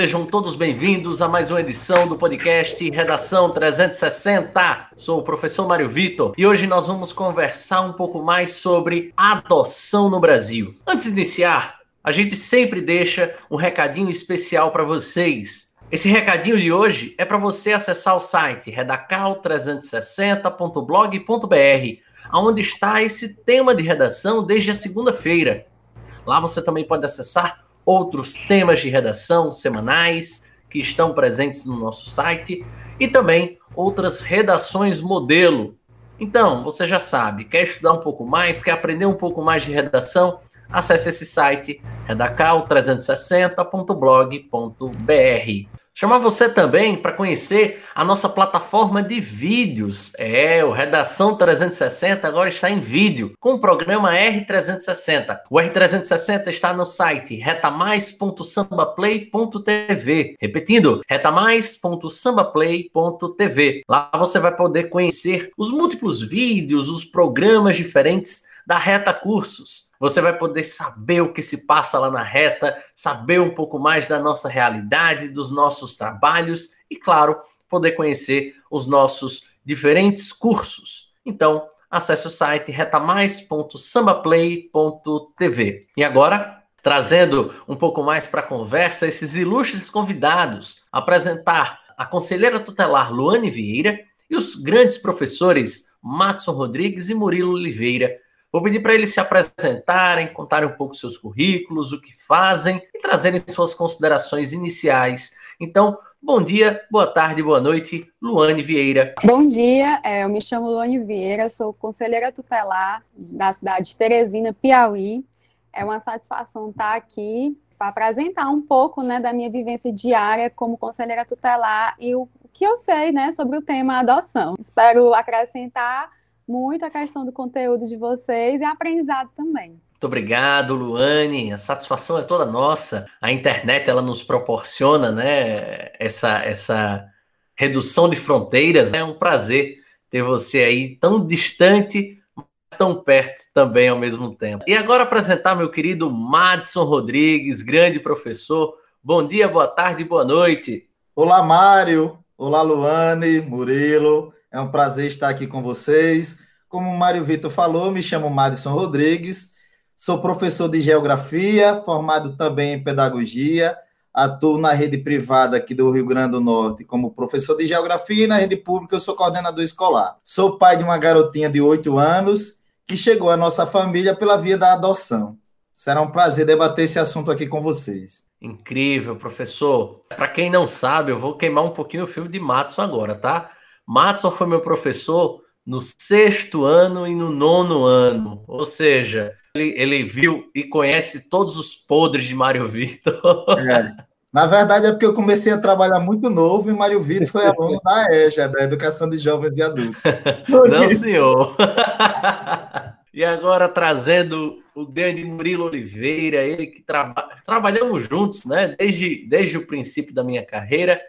Sejam todos bem-vindos a mais uma edição do podcast Redação 360. Sou o professor Mário Vitor e hoje nós vamos conversar um pouco mais sobre adoção no Brasil. Antes de iniciar, a gente sempre deixa um recadinho especial para vocês. Esse recadinho de hoje é para você acessar o site redacal360.blog.br, onde está esse tema de redação desde a segunda-feira. Lá você também pode acessar outros temas de redação semanais que estão presentes no nosso site e também outras redações modelo. Então, você já sabe, quer estudar um pouco mais, quer aprender um pouco mais de redação? Acesse esse site redacal360.blog.br. Chamar você também para conhecer a nossa plataforma de vídeos. É, o Redação 360 agora está em vídeo, com o programa R360. O R360 está no site retamais.sambaplay.tv. Repetindo, retamais.sambaplay.tv. Lá você vai poder conhecer os múltiplos vídeos, os programas diferentes da Reta Cursos. Você vai poder saber o que se passa lá na Reta, saber um pouco mais da nossa realidade, dos nossos trabalhos e, claro, poder conhecer os nossos diferentes cursos. Então, acesse o site retamais.sambaplay.tv. E agora, trazendo um pouco mais para a conversa esses ilustres convidados, apresentar a conselheira tutelar Luane Vieira e os grandes professores Matson Rodrigues e Murilo Oliveira, Vou pedir para eles se apresentarem, contarem um pouco seus currículos, o que fazem e trazerem suas considerações iniciais. Então, bom dia, boa tarde, boa noite, Luane Vieira. Bom dia, é, eu me chamo Luane Vieira, sou conselheira tutelar da cidade de Teresina, Piauí. É uma satisfação estar aqui para apresentar um pouco né, da minha vivência diária como conselheira tutelar e o que eu sei né, sobre o tema adoção. Espero acrescentar muito a questão do conteúdo de vocês e aprendizado também. Muito obrigado, Luane. A satisfação é toda nossa. A internet ela nos proporciona, né, essa essa redução de fronteiras. É um prazer ter você aí tão distante, mas tão perto também ao mesmo tempo. E agora apresentar meu querido Madison Rodrigues, grande professor. Bom dia, boa tarde, boa noite. Olá, Mário. Olá, Luane, Murilo. É um prazer estar aqui com vocês. Como o Mário Vitor falou, me chamo Madison Rodrigues, sou professor de Geografia, formado também em Pedagogia, atuo na rede privada aqui do Rio Grande do Norte como professor de Geografia e na rede pública eu sou coordenador escolar. Sou pai de uma garotinha de 8 anos que chegou à nossa família pela via da adoção. Será um prazer debater esse assunto aqui com vocês. Incrível, professor. Para quem não sabe, eu vou queimar um pouquinho o filme de Matson agora, tá? Matson foi meu professor no sexto ano e no nono ano. Ou seja, ele, ele viu e conhece todos os podres de Mário Vitor. É. Na verdade, é porque eu comecei a trabalhar muito novo e Mário Vitor foi aluno da EJA, da Educação de Jovens e Adultos. Não, senhor. e agora trazendo o grande Murilo Oliveira, ele que traba... trabalhamos juntos, né? Desde, desde o princípio da minha carreira.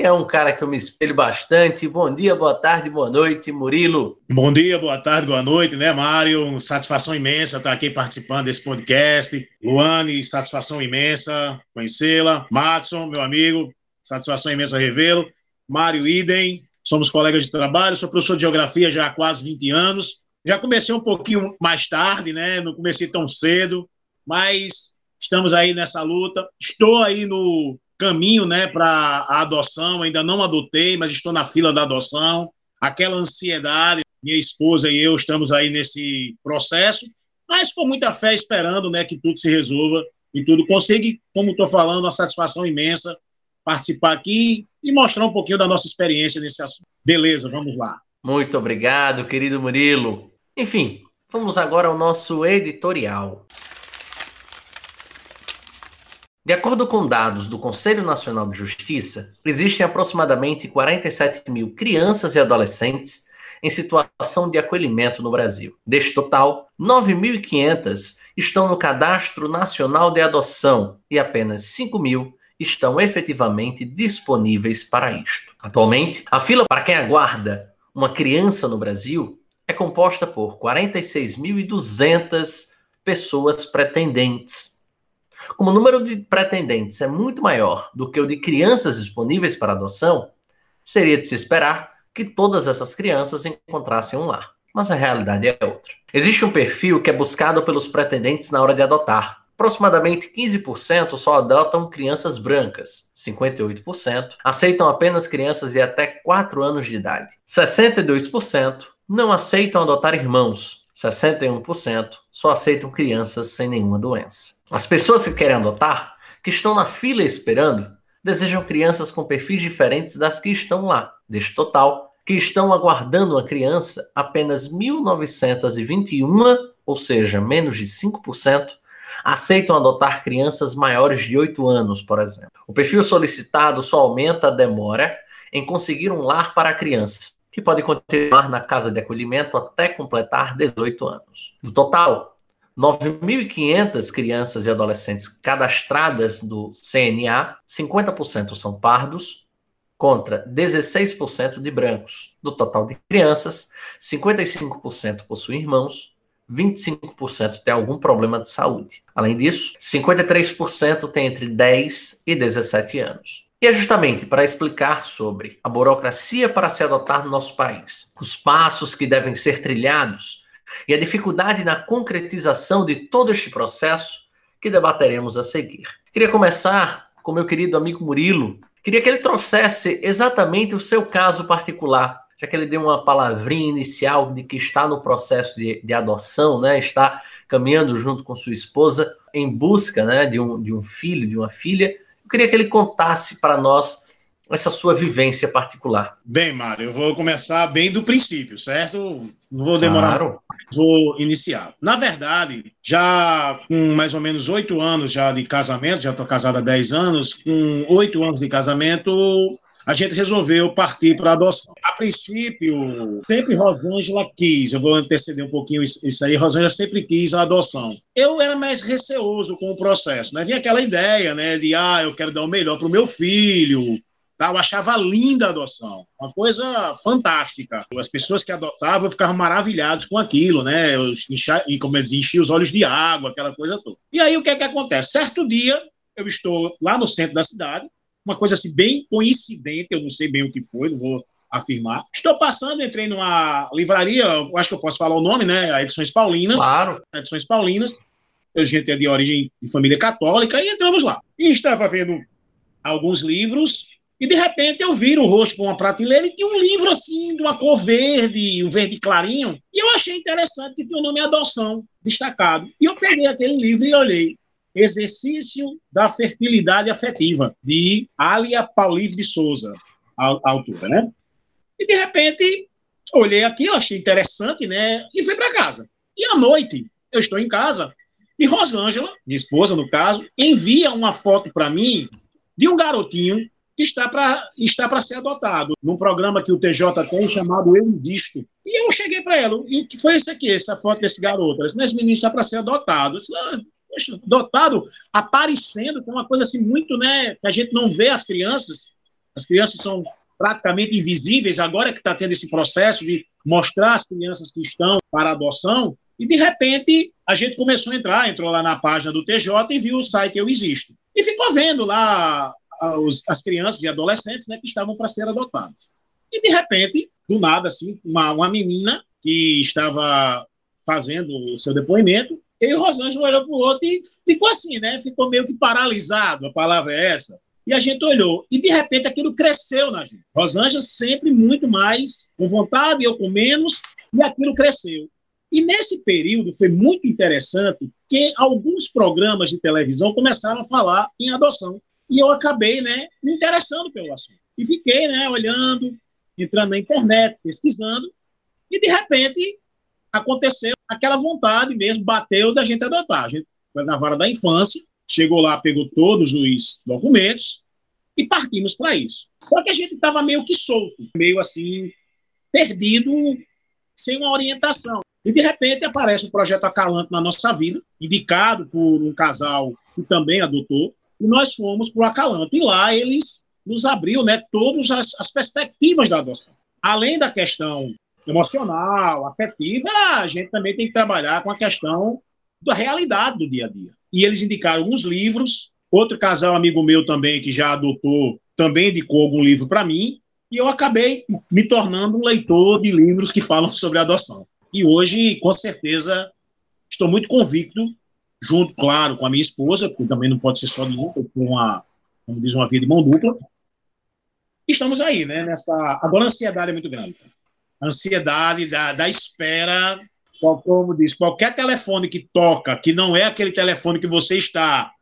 É um cara que eu me espelho bastante. Bom dia, boa tarde, boa noite, Murilo. Bom dia, boa tarde, boa noite, né, Mário? Satisfação imensa estar aqui participando desse podcast. Luane, satisfação imensa conhecê-la. Matson, meu amigo, satisfação imensa revê-lo. Mário Idem, somos colegas de trabalho, sou professor de geografia já há quase 20 anos. Já comecei um pouquinho mais tarde, né? Não comecei tão cedo, mas estamos aí nessa luta. Estou aí no caminho né, para a adoção, ainda não adotei, mas estou na fila da adoção. Aquela ansiedade, minha esposa e eu estamos aí nesse processo, mas com muita fé esperando né, que tudo se resolva e tudo consiga, como estou falando, uma satisfação imensa participar aqui e mostrar um pouquinho da nossa experiência nesse assunto. Beleza, vamos lá. Muito obrigado, querido Murilo. Enfim, vamos agora ao nosso editorial. De acordo com dados do Conselho Nacional de Justiça, existem aproximadamente 47 mil crianças e adolescentes em situação de acolhimento no Brasil. Deste total, 9.500 estão no Cadastro Nacional de Adoção e apenas 5 mil estão efetivamente disponíveis para isto. Atualmente, a fila para quem aguarda uma criança no Brasil é composta por 46.200 pessoas pretendentes Como o número de pretendentes é muito maior do que o de crianças disponíveis para adoção, seria de se esperar que todas essas crianças encontrassem um lar. Mas a realidade é outra. Existe um perfil que é buscado pelos pretendentes na hora de adotar. Aproximadamente 15% só adotam crianças brancas, 58% aceitam apenas crianças de até 4 anos de idade, 62% não aceitam adotar irmãos, 61% só aceitam crianças sem nenhuma doença. As pessoas que querem adotar, que estão na fila esperando, desejam crianças com perfis diferentes das que estão lá. Deste total, que estão aguardando uma criança, apenas 1.921, ou seja, menos de 5%, aceitam adotar crianças maiores de 8 anos, por exemplo. O perfil solicitado só aumenta a demora em conseguir um lar para a criança, que pode continuar na casa de acolhimento até completar 18 anos. Do total, 9.500 crianças e adolescentes cadastradas do CNA, 50% são pardos, contra 16% de brancos. Do total de crianças, 55% possuem irmãos, 25% têm algum problema de saúde. Além disso, 53% têm entre 10 e 17 anos. E é justamente para explicar sobre a burocracia para se adotar no nosso país, os passos que devem ser trilhados e a dificuldade na concretização de todo este processo que debateremos a seguir. Queria começar com meu querido amigo Murilo. Queria que ele trouxesse exatamente o seu caso particular, já que ele deu uma palavrinha inicial de que está no processo de, de adoção, né? está caminhando junto com sua esposa em busca né, de, um, de um filho, de uma filha. Eu queria que ele contasse para nós essa sua vivência particular. Bem, Mário, eu vou começar bem do princípio, certo? Não vou demorar. Claro. Vou iniciar. Na verdade, já com mais ou menos oito anos já de casamento, já estou casado há dez anos, com oito anos de casamento, a gente resolveu partir para a adoção. A princípio, sempre Rosângela quis, eu vou anteceder um pouquinho isso aí, Rosângela sempre quis a adoção. Eu era mais receoso com o processo, né? Vinha aquela ideia, né, de, ah, eu quero dar o melhor para o meu filho, Tá? Eu achava linda a adoção, uma coisa fantástica. As pessoas que adotavam ficavam maravilhadas com aquilo, né? Eu enchia, como eu dizia, enchia os olhos de água, aquela coisa toda. E aí o que é que acontece? Certo dia, eu estou lá no centro da cidade, uma coisa assim bem coincidente, eu não sei bem o que foi, não vou afirmar. Estou passando, entrei numa livraria, acho que eu posso falar o nome, né? A Edições Paulinas. Claro. Edições Paulinas. A gente é de origem de família católica e entramos lá. E estava vendo alguns livros e de repente eu viro o rosto para uma prateleira e tinha um livro assim, de uma cor verde, um verde clarinho. E eu achei interessante que tinha o nome Adoção destacado. E eu peguei aquele livro e olhei. Exercício da Fertilidade Afetiva, de Alia Paulive de Souza, a, a né? E de repente, olhei aqui, achei interessante, né? E fui para casa. E à noite, eu estou em casa, e Rosângela, minha esposa no caso, envia uma foto para mim de um garotinho que está para está ser adotado, num programa que o TJ tem chamado Eu Disto. E eu cheguei para ela, e que foi isso aqui, essa foto desse garoto? Ela disse, esse menino está para ser adotado. Eu disse, ah, poxa, adotado, aparecendo, com uma coisa assim muito, né, que a gente não vê as crianças, as crianças são praticamente invisíveis, agora que está tendo esse processo de mostrar as crianças que estão para adoção, e de repente a gente começou a entrar, entrou lá na página do TJ e viu o site Eu Existo. E ficou vendo lá as crianças e adolescentes né, que estavam para ser adotados. E, de repente, do nada, assim, uma, uma menina que estava fazendo o seu depoimento, e o Rosângela olhou para o outro e ficou assim, né? Ficou meio que paralisado, a palavra é essa. E a gente olhou, e de repente aquilo cresceu na gente. Rosângela sempre muito mais com vontade, eu com menos, e aquilo cresceu. E nesse período foi muito interessante que alguns programas de televisão começaram a falar em adoção. E eu acabei, né, me interessando pelo assunto. E fiquei, né, olhando, entrando na internet, pesquisando, e de repente aconteceu aquela vontade mesmo, bateu da gente adotar. A gente foi na vara da infância, chegou lá, pegou todos os documentos e partimos para isso. Só que a gente estava meio que solto, meio assim, perdido, sem uma orientação. E de repente aparece o projeto Acalanto na nossa vida, indicado por um casal que também adotou, e nós fomos para o Acalanto. E lá eles nos abriu né, todas as, as perspectivas da adoção. Além da questão emocional, afetiva, a gente também tem que trabalhar com a questão da realidade do dia a dia. e eles indicaram alguns livros. Outro casal amigo meu também, que já adotou, também indicou algum livro para mim, e eu acabei me tornando um leitor de livros que falam sobre adoção. E hoje, com certeza, estou muito convicto, junto, claro, com a minha esposa, porque também não pode ser só de um, com uma, como diz, uma vida de mão dupla. Estamos aí, né? Nessa... Agora a ansiedade é muito grande. A ansiedade da, da espera, como diz, qualquer telefone que toca, que não é aquele telefone que você está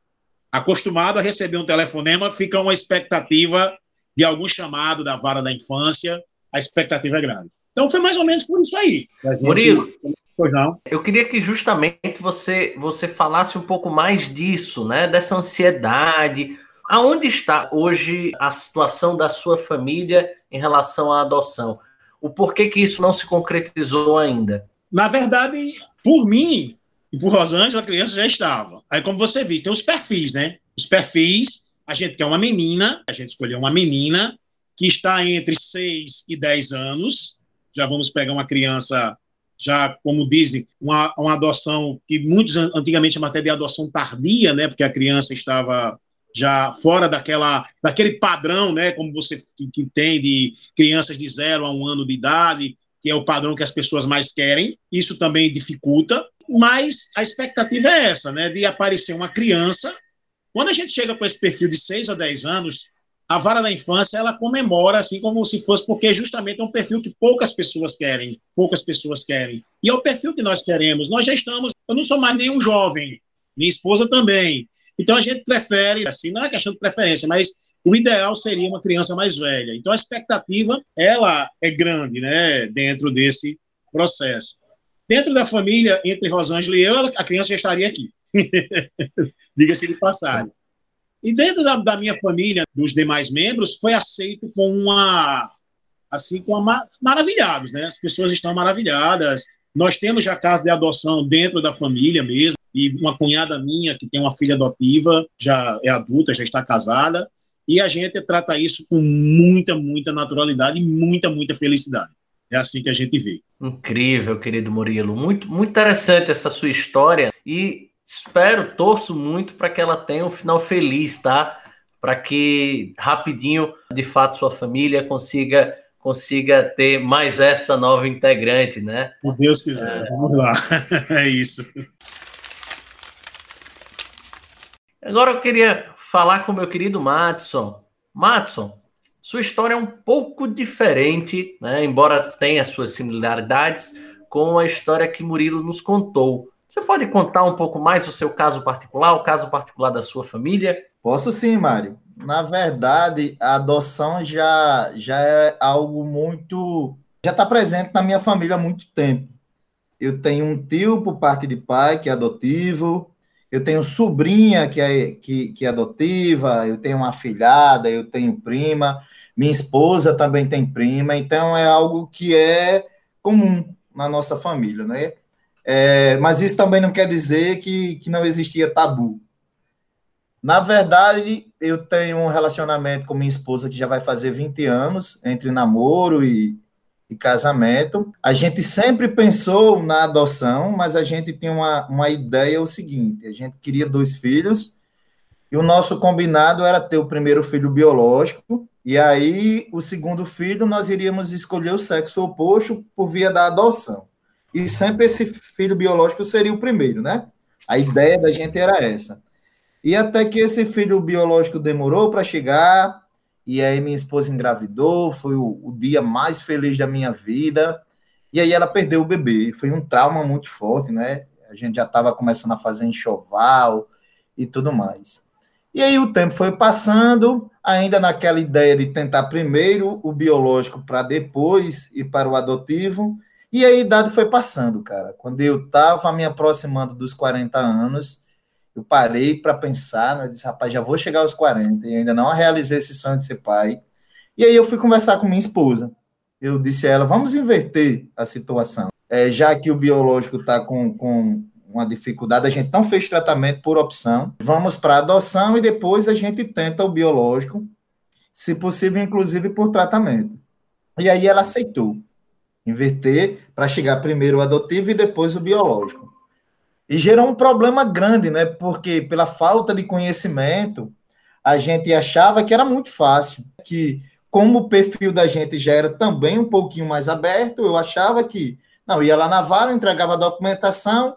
acostumado a receber um telefonema, fica uma expectativa de algum chamado da vara da infância, a expectativa é grande. Então foi mais ou menos por isso aí. Gente... Murilo, pois não. eu queria que justamente você, você falasse um pouco mais disso, né? Dessa ansiedade. Aonde está hoje a situação da sua família em relação à adoção? O porquê que isso não se concretizou ainda? Na verdade, por mim e por Rosângela, a criança já estava. Aí, como você viu, tem os perfis, né? Os perfis a gente quer uma menina, a gente escolheu uma menina que está entre 6 e 10 anos. Já vamos pegar uma criança, já, como dizem, uma, uma adoção que muitos antigamente chamavam de adoção tardia, né? Porque a criança estava já fora daquela, daquele padrão, né? Como você que, que tem de crianças de zero a um ano de idade, que é o padrão que as pessoas mais querem. Isso também dificulta, mas a expectativa é essa, né? De aparecer uma criança quando a gente chega com esse perfil de 6 a 10 anos, a vara da infância ela comemora assim como se fosse porque justamente é um perfil que poucas pessoas querem, poucas pessoas querem. E é o perfil que nós queremos. Nós já estamos, eu não sou mais nenhum jovem, minha esposa também. Então a gente prefere, assim, não é questão de preferência, mas o ideal seria uma criança mais velha. Então a expectativa ela é grande, né, dentro desse processo. Dentro da família entre Rosângela e eu, a criança já estaria aqui. Diga-se de passagem. E dentro da, da, minha família, dos demais membros, foi aceito com uma. Assim, com uma, maravilhados, né? As pessoas estão maravilhadas. Nós temos já casa de adoção dentro da família mesmo, e uma cunhada minha que tem uma filha adotiva, já é adulta, já está casada, e a gente trata isso com muita, muita naturalidade e muita, muita felicidade. É assim que a gente vê. Incrível, querido Murilo. Muito, muito interessante essa sua história. E espero, torço muito para que ela tenha um final feliz, tá? Para que rapidinho, de fato, sua família consiga consiga ter mais essa nova integrante, né? Se Deus quiser, é... vamos lá. é isso. Agora eu queria falar com o meu querido Matson. Matson, sua história é um pouco diferente, né? embora tenha suas similaridades com a história que Murilo nos contou. Você pode contar um pouco mais o seu caso particular, o caso particular da sua família? Posso sim, Mário. Na verdade, a adoção já, já é algo muito. já está presente na minha família há muito tempo. Eu tenho um tio por parte de pai, que é adotivo, eu tenho sobrinha que é, que, que é adotiva, eu tenho uma filhada, eu tenho prima, minha esposa também tem prima, então é algo que é comum na nossa família, né? É, mas isso também não quer dizer que, que não existia tabu. Na verdade, eu tenho um relacionamento com minha esposa que já vai fazer 20 anos, entre namoro e, e casamento. A gente sempre pensou na adoção, mas a gente tem uma, uma ideia o seguinte: a gente queria dois filhos, e o nosso combinado era ter o primeiro filho biológico, e aí o segundo filho nós iríamos escolher o sexo oposto por via da adoção e sempre esse filho biológico seria o primeiro, né? A ideia da gente era essa. E até que esse filho biológico demorou para chegar, e aí minha esposa engravidou, foi o, o, dia mais feliz da minha vida, e aí ela perdeu o bebê. Foi um trauma muito forte, né? A gente já estava começando a fazer enxoval e tudo mais. E aí o tempo foi passando, ainda naquela ideia de tentar primeiro o biológico para depois ir para o adotivo, e a idade foi passando, cara. Quando eu estava me aproximando dos 40 anos, eu parei para pensar, né? Eu disse, rapaz, já vou chegar aos 40 e ainda não realizei esse sonho de ser pai. E aí eu fui conversar com minha esposa. Eu disse a ela, vamos inverter a situação. É, já que o biológico está com, com uma dificuldade, a gente não fez tratamento por opção. Vamos para adoção e depois a gente tenta o biológico, se possível, inclusive por tratamento. E aí ela aceitou inverter para chegar primeiro o adotivo e depois o biológico. E gerou um problema grande, né? Porque pela falta de conhecimento, a gente achava que era muito fácil, que como o perfil da gente já era também um pouquinho mais aberto, eu achava que não ia lá na vara, entregava a documentação,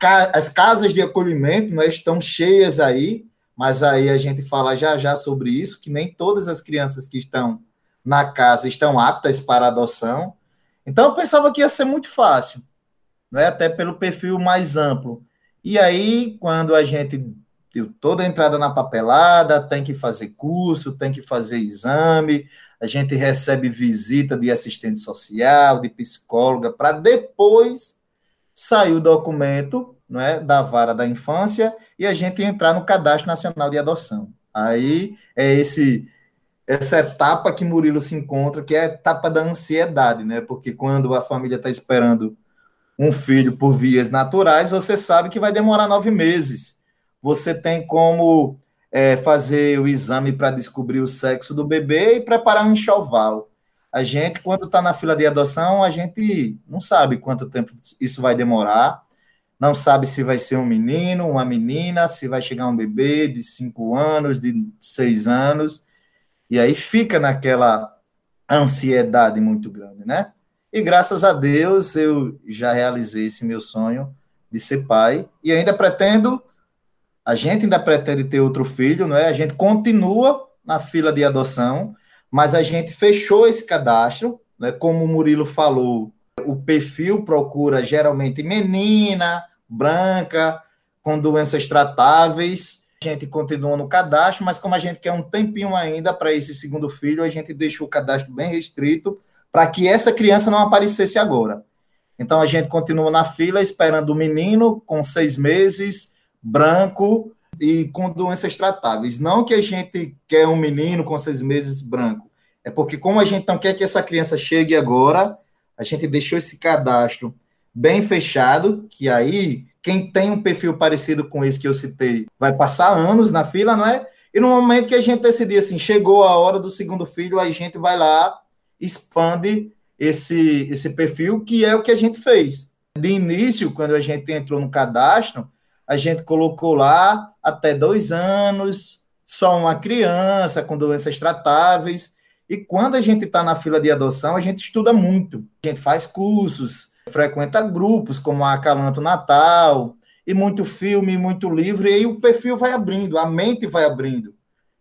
ca as casas de acolhimento né, estão cheias aí, mas aí a gente fala já já sobre isso, que nem todas as crianças que estão na casa estão aptas para adoção. Então eu pensava que ia ser muito fácil, né, até pelo perfil mais amplo. E aí, quando a gente deu toda a entrada na papelada, tem que fazer curso, tem que fazer exame, a gente recebe visita de assistente social, de psicóloga, para depois sair o documento é, da vara da infância e a gente entrar no Cadastro Nacional de Adoção. Aí é esse essa etapa que Murilo se encontra, que é a etapa da ansiedade, né? Porque quando a família está esperando um filho por vias naturais, você sabe que vai demorar nove meses. Você tem como é, fazer o exame para descobrir o sexo do bebê e preparar um enxoval. A gente, quando está na fila de adoção, a gente não sabe quanto tempo isso vai demorar, não sabe se vai ser um menino, uma menina, se vai chegar um bebê de cinco anos, de seis anos, e aí fica naquela ansiedade muito grande, né? E graças a Deus eu já realizei esse meu sonho de ser pai e ainda pretendo, a gente ainda pretende ter outro filho, não é? A gente continua na fila de adoção, mas a gente fechou esse cadastro, né? Como o Murilo falou, o perfil procura geralmente menina, branca, com doenças tratáveis. Gente continua no cadastro, mas como a gente quer um tempinho ainda para esse segundo filho, a gente deixou o cadastro bem restrito para que essa criança não aparecesse agora. Então a gente continua na fila esperando o menino com seis meses, branco e com doenças tratáveis. Não que a gente quer um menino com seis meses branco, é porque como a gente não quer que essa criança chegue agora, a gente deixou esse cadastro bem fechado, que aí quem tem um perfil parecido com esse que eu citei vai passar anos na fila, não é? E no momento que a gente decidir assim, chegou a hora do segundo filho, a gente vai lá expande esse, esse perfil, que é o que a gente fez. De início, quando a gente entrou no cadastro, a gente colocou lá até dois anos, só uma criança com doenças tratáveis. E quando a gente está na fila de adoção, a gente estuda muito. A gente faz cursos, frequenta grupos como a Acalanto Natal, e muito filme, muito livro, e aí o perfil vai abrindo, a mente vai abrindo.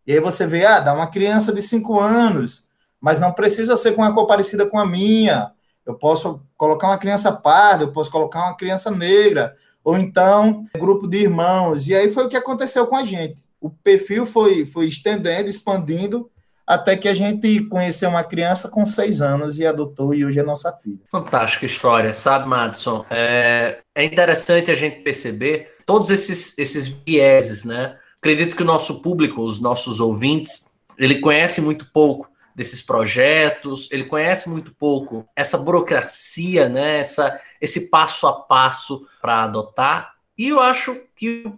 E aí você vê, ah, dá uma criança de cinco anos, mas não precisa ser com uma cor parecida com a minha. Eu posso colocar uma criança parda, eu posso colocar uma criança negra, ou então grupo de irmãos. E aí foi o que aconteceu com a gente. O perfil foi, foi estendendo, expandindo, até que a gente conheceu uma criança com seis anos e adotou, e hoje é nossa filha. Fantástica história, sabe, Madison? É, é interessante a gente perceber todos esses, esses vieses, né? Acredito que o nosso público, os nossos ouvintes, ele conhece muito pouco desses projetos, ele conhece muito pouco essa burocracia, né, essa, esse passo a passo para adotar. E eu acho que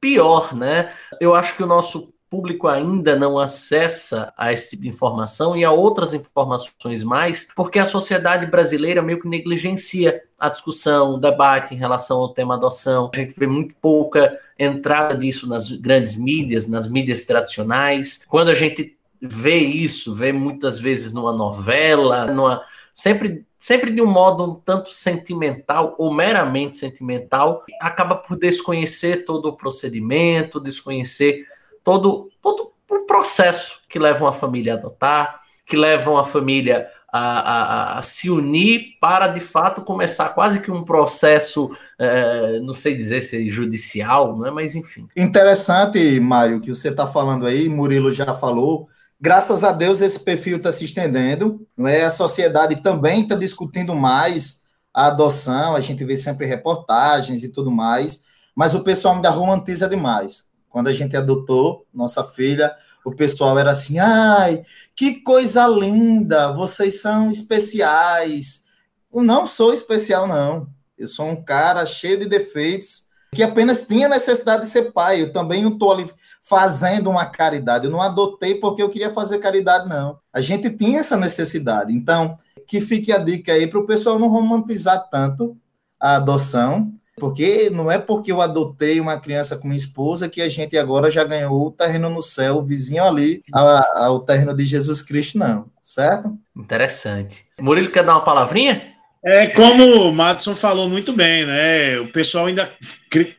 pior, né, eu acho que o nosso público ainda não acessa a esse tipo de informação e a outras informações mais, porque a sociedade brasileira meio que negligencia a discussão, o debate em relação ao tema adoção. A gente vê muito pouca entrada disso nas grandes mídias, nas mídias tradicionais. Quando a gente vê isso, vê muitas vezes numa novela, numa sempre sempre de um modo um tanto sentimental ou meramente sentimental, acaba por desconhecer todo o procedimento, desconhecer todo todo o processo que leva uma família a adotar, que leva uma família a, a, a, se unir para de fato começar quase que um processo, é, não sei dizer se é judicial, não é? mas enfim. Interessante, Mário, que você está falando aí, Murilo já falou, Graças a Deus esse perfil está se estendendo, não é? A sociedade também está discutindo mais a adoção, a gente vê sempre reportagens e tudo mais, mas o pessoal ainda romantiza demais. Quando a gente adotou nossa filha, o pessoal era assim: ai, que coisa linda, vocês são especiais. Eu não sou especial, não. Eu sou um cara cheio de defeitos que apenas tinha necessidade de ser pai. Eu também não estou ali fazendo uma caridade. Eu não adotei porque eu queria fazer caridade, não. A gente tinha essa necessidade. Então, que fique a dica aí para o pessoal não romantizar tanto a adoção. Porque não é porque eu adotei uma criança com minha esposa que a gente agora já ganhou o terreno no céu, o vizinho ali, ao terreno de Jesus Cristo, não, certo? Interessante. Murilo quer dar uma palavrinha? É como o Madison falou muito bem, né? O pessoal ainda,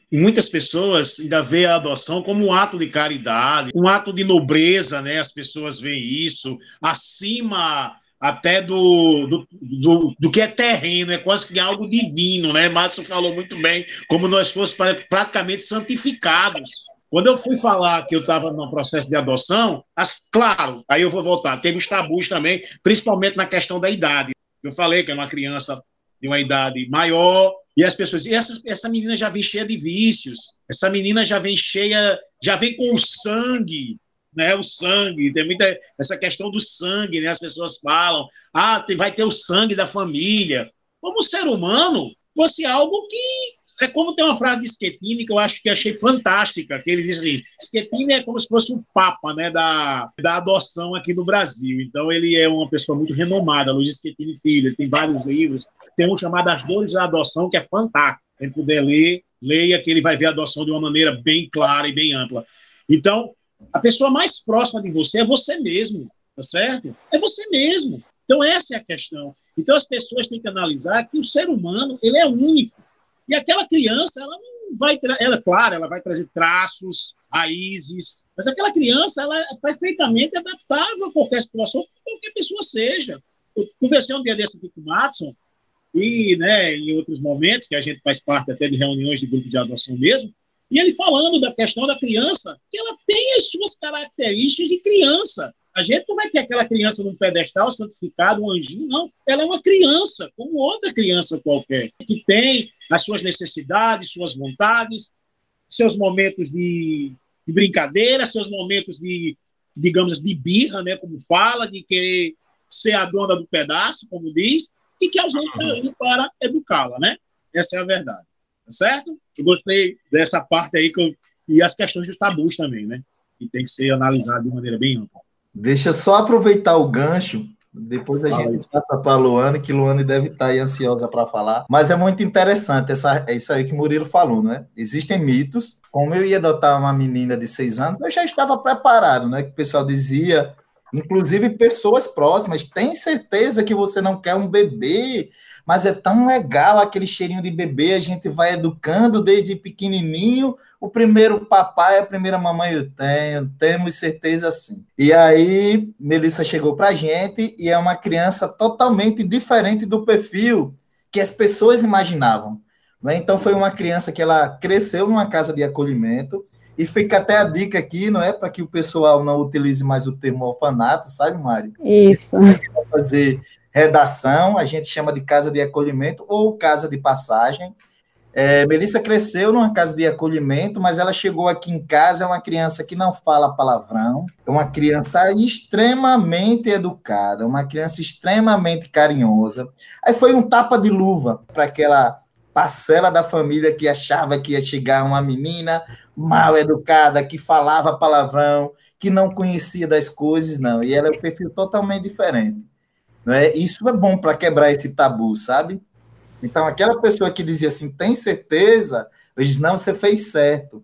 muitas pessoas ainda vê a adoção como um ato de caridade, um ato de nobreza, né? As pessoas veem isso acima até do, do, do, do, que é terreno, é quase que algo divino, né? Madison falou muito bem, como nós fôssemos praticamente santificados. Quando eu fui falar que eu estava no processo de adoção, as, claro, aí eu vou voltar, teve os tabus também, principalmente na questão da idade. Eu falei que é uma criança de uma idade maior, e as pessoas, e essa, essa menina já vem cheia de vícios, essa menina já vem cheia, já vem com sangue, né, o sangue, tem muita essa questão do sangue, né, as pessoas falam, ah, tem, vai ter o sangue da família. Como ser humano, fosse algo que é como tem uma frase de Schettini que eu acho que achei fantástica, que ele diz assim, Schettini é como se fosse o papa, né, da, da adoção aqui no Brasil. Então ele é uma pessoa muito renomada, Luiz Schettini Filho, tem vários livros, tem um chamado As Dores da Adoção, que é fantástico. Quem puder ler, leia que ele vai ver a adoção de uma maneira bem clara e bem ampla. Então, a pessoa mais próxima de você é você mesmo, tá certo? É você mesmo. Então essa é a questão. Então as pessoas têm que analisar que o ser humano, ele é único. E aquela criança, ela não vai, ela, claro, ela vai trazer traços, raízes, mas aquela criança, ela é perfeitamente adaptável a qualquer situação, qualquer pessoa seja. Eu conversei um dia desse aqui com o Matson, e né, em outros momentos, que a gente faz parte até de reuniões de grupo de adoção mesmo, e ele falando da questão da criança, que ela tem as suas características de criança. A gente não vai ter aquela criança num pedestal santificado, um anjinho, não. Ela é uma criança, como outra criança qualquer, que tem as suas necessidades, suas vontades, seus momentos de, de brincadeira, seus momentos de, digamos, de birra, né, como fala, de querer ser a dona do pedaço, como diz, e que a gente está aí para educá-la, né? Essa é a verdade, tá certo? Eu gostei dessa parte aí, eu, e as questões dos tabus também, né? Que tem que ser analisado de maneira bem ampla. Deixa eu só aproveitar o gancho. Depois a gente passa para a Luane, que Luane deve estar aí ansiosa para falar. Mas é muito interessante essa, é isso aí que Murilo falou, né? Existem mitos. Como eu ia adotar uma menina de seis anos, eu já estava preparado, né? Que o pessoal dizia, inclusive pessoas próximas, tem certeza que você não quer um bebê? Mas é tão legal aquele cheirinho de bebê, a gente vai educando desde pequenininho, o primeiro papai, a primeira mamãe eu tenho, temos certeza sim. E aí, Melissa chegou para a gente e é uma criança totalmente diferente do perfil que as pessoas imaginavam. Né? Então, foi uma criança que ela cresceu numa casa de acolhimento, e fica até a dica aqui, não é? Para que o pessoal não utilize mais o termo orfanato, sabe, Mário? Isso. Fazer redação, a gente chama de casa de acolhimento ou casa de passagem. É, Melissa cresceu numa casa de acolhimento, mas ela chegou aqui em casa, é uma criança que não fala palavrão, é uma criança extremamente educada, uma criança extremamente carinhosa. Aí foi um tapa de luva para aquela parcela da família que achava que ia chegar uma menina mal educada, que falava palavrão, que não conhecia das coisas, não. E ela é um perfil totalmente diferente. Não é? Isso é bom para quebrar esse tabu, sabe? Então, aquela pessoa que dizia assim, tem certeza? Eu disse, não, você fez certo.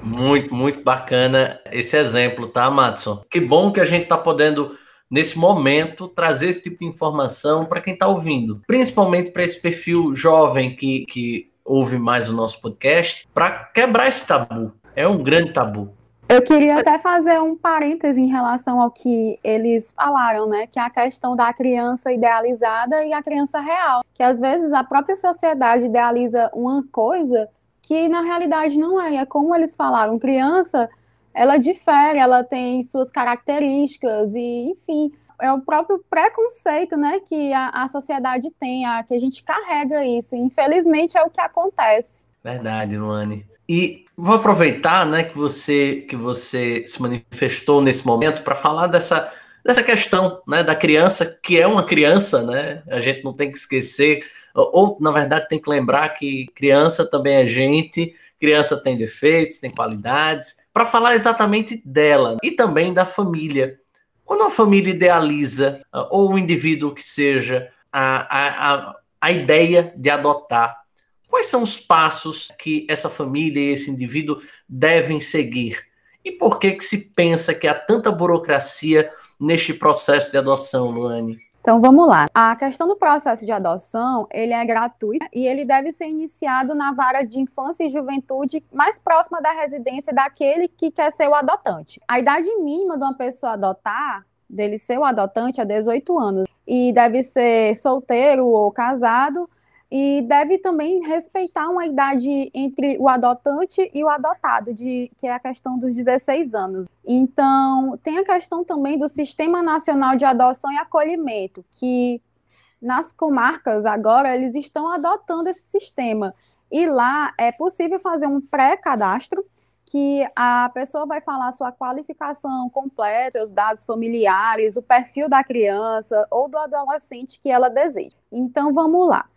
Muito, muito bacana esse exemplo, tá, Matson? Que bom que a gente está podendo, nesse momento, trazer esse tipo de informação para quem está ouvindo. Principalmente para esse perfil jovem que, que ouve mais o nosso podcast, para quebrar esse tabu. É um grande tabu. Eu queria até fazer um parêntese em relação ao que eles falaram, né? Que é a questão da criança idealizada e a criança real. Que às vezes a própria sociedade idealiza uma coisa que na realidade não é. É como eles falaram, criança, ela difere, ela tem suas características e, enfim, é o próprio preconceito, né, que a, a sociedade tem, a, que a gente carrega isso. Infelizmente é o que acontece. Verdade, Luane. E vou aproveitar, né, que você que você se manifestou nesse momento para falar dessa dessa questão, né, da criança que é uma criança, né? A gente não tem que esquecer ou na verdade tem que lembrar que criança também é gente, criança tem defeitos, tem qualidades, para falar exatamente dela e também da família. Quando a família idealiza ou o indivíduo que seja a, a, a a ideia de adotar, quais são os passos que essa família e esse indivíduo devem seguir? E por que que se pensa que há tanta burocracia neste processo de adoção, Luane? Então vamos lá. A questão do processo de adoção, ele é gratuito e ele deve ser iniciado na vara de infância e juventude mais próxima da residência daquele que quer ser o adotante. A idade mínima de uma pessoa adotar, dele ser o adotante, é 18 anos. E deve ser solteiro ou casado e deve também respeitar uma idade entre o adotante e o adotado, de, que é a questão dos 16 anos. Então, tem a questão também do Sistema Nacional de Adoção e Acolhimento, que nas comarcas agora eles estão adotando esse sistema. E lá é possível fazer um pré-cadastro, que a pessoa vai falar sua qualificação completa, seus dados familiares, o perfil da criança ou do adolescente que ela deseja. Então, vamos lá.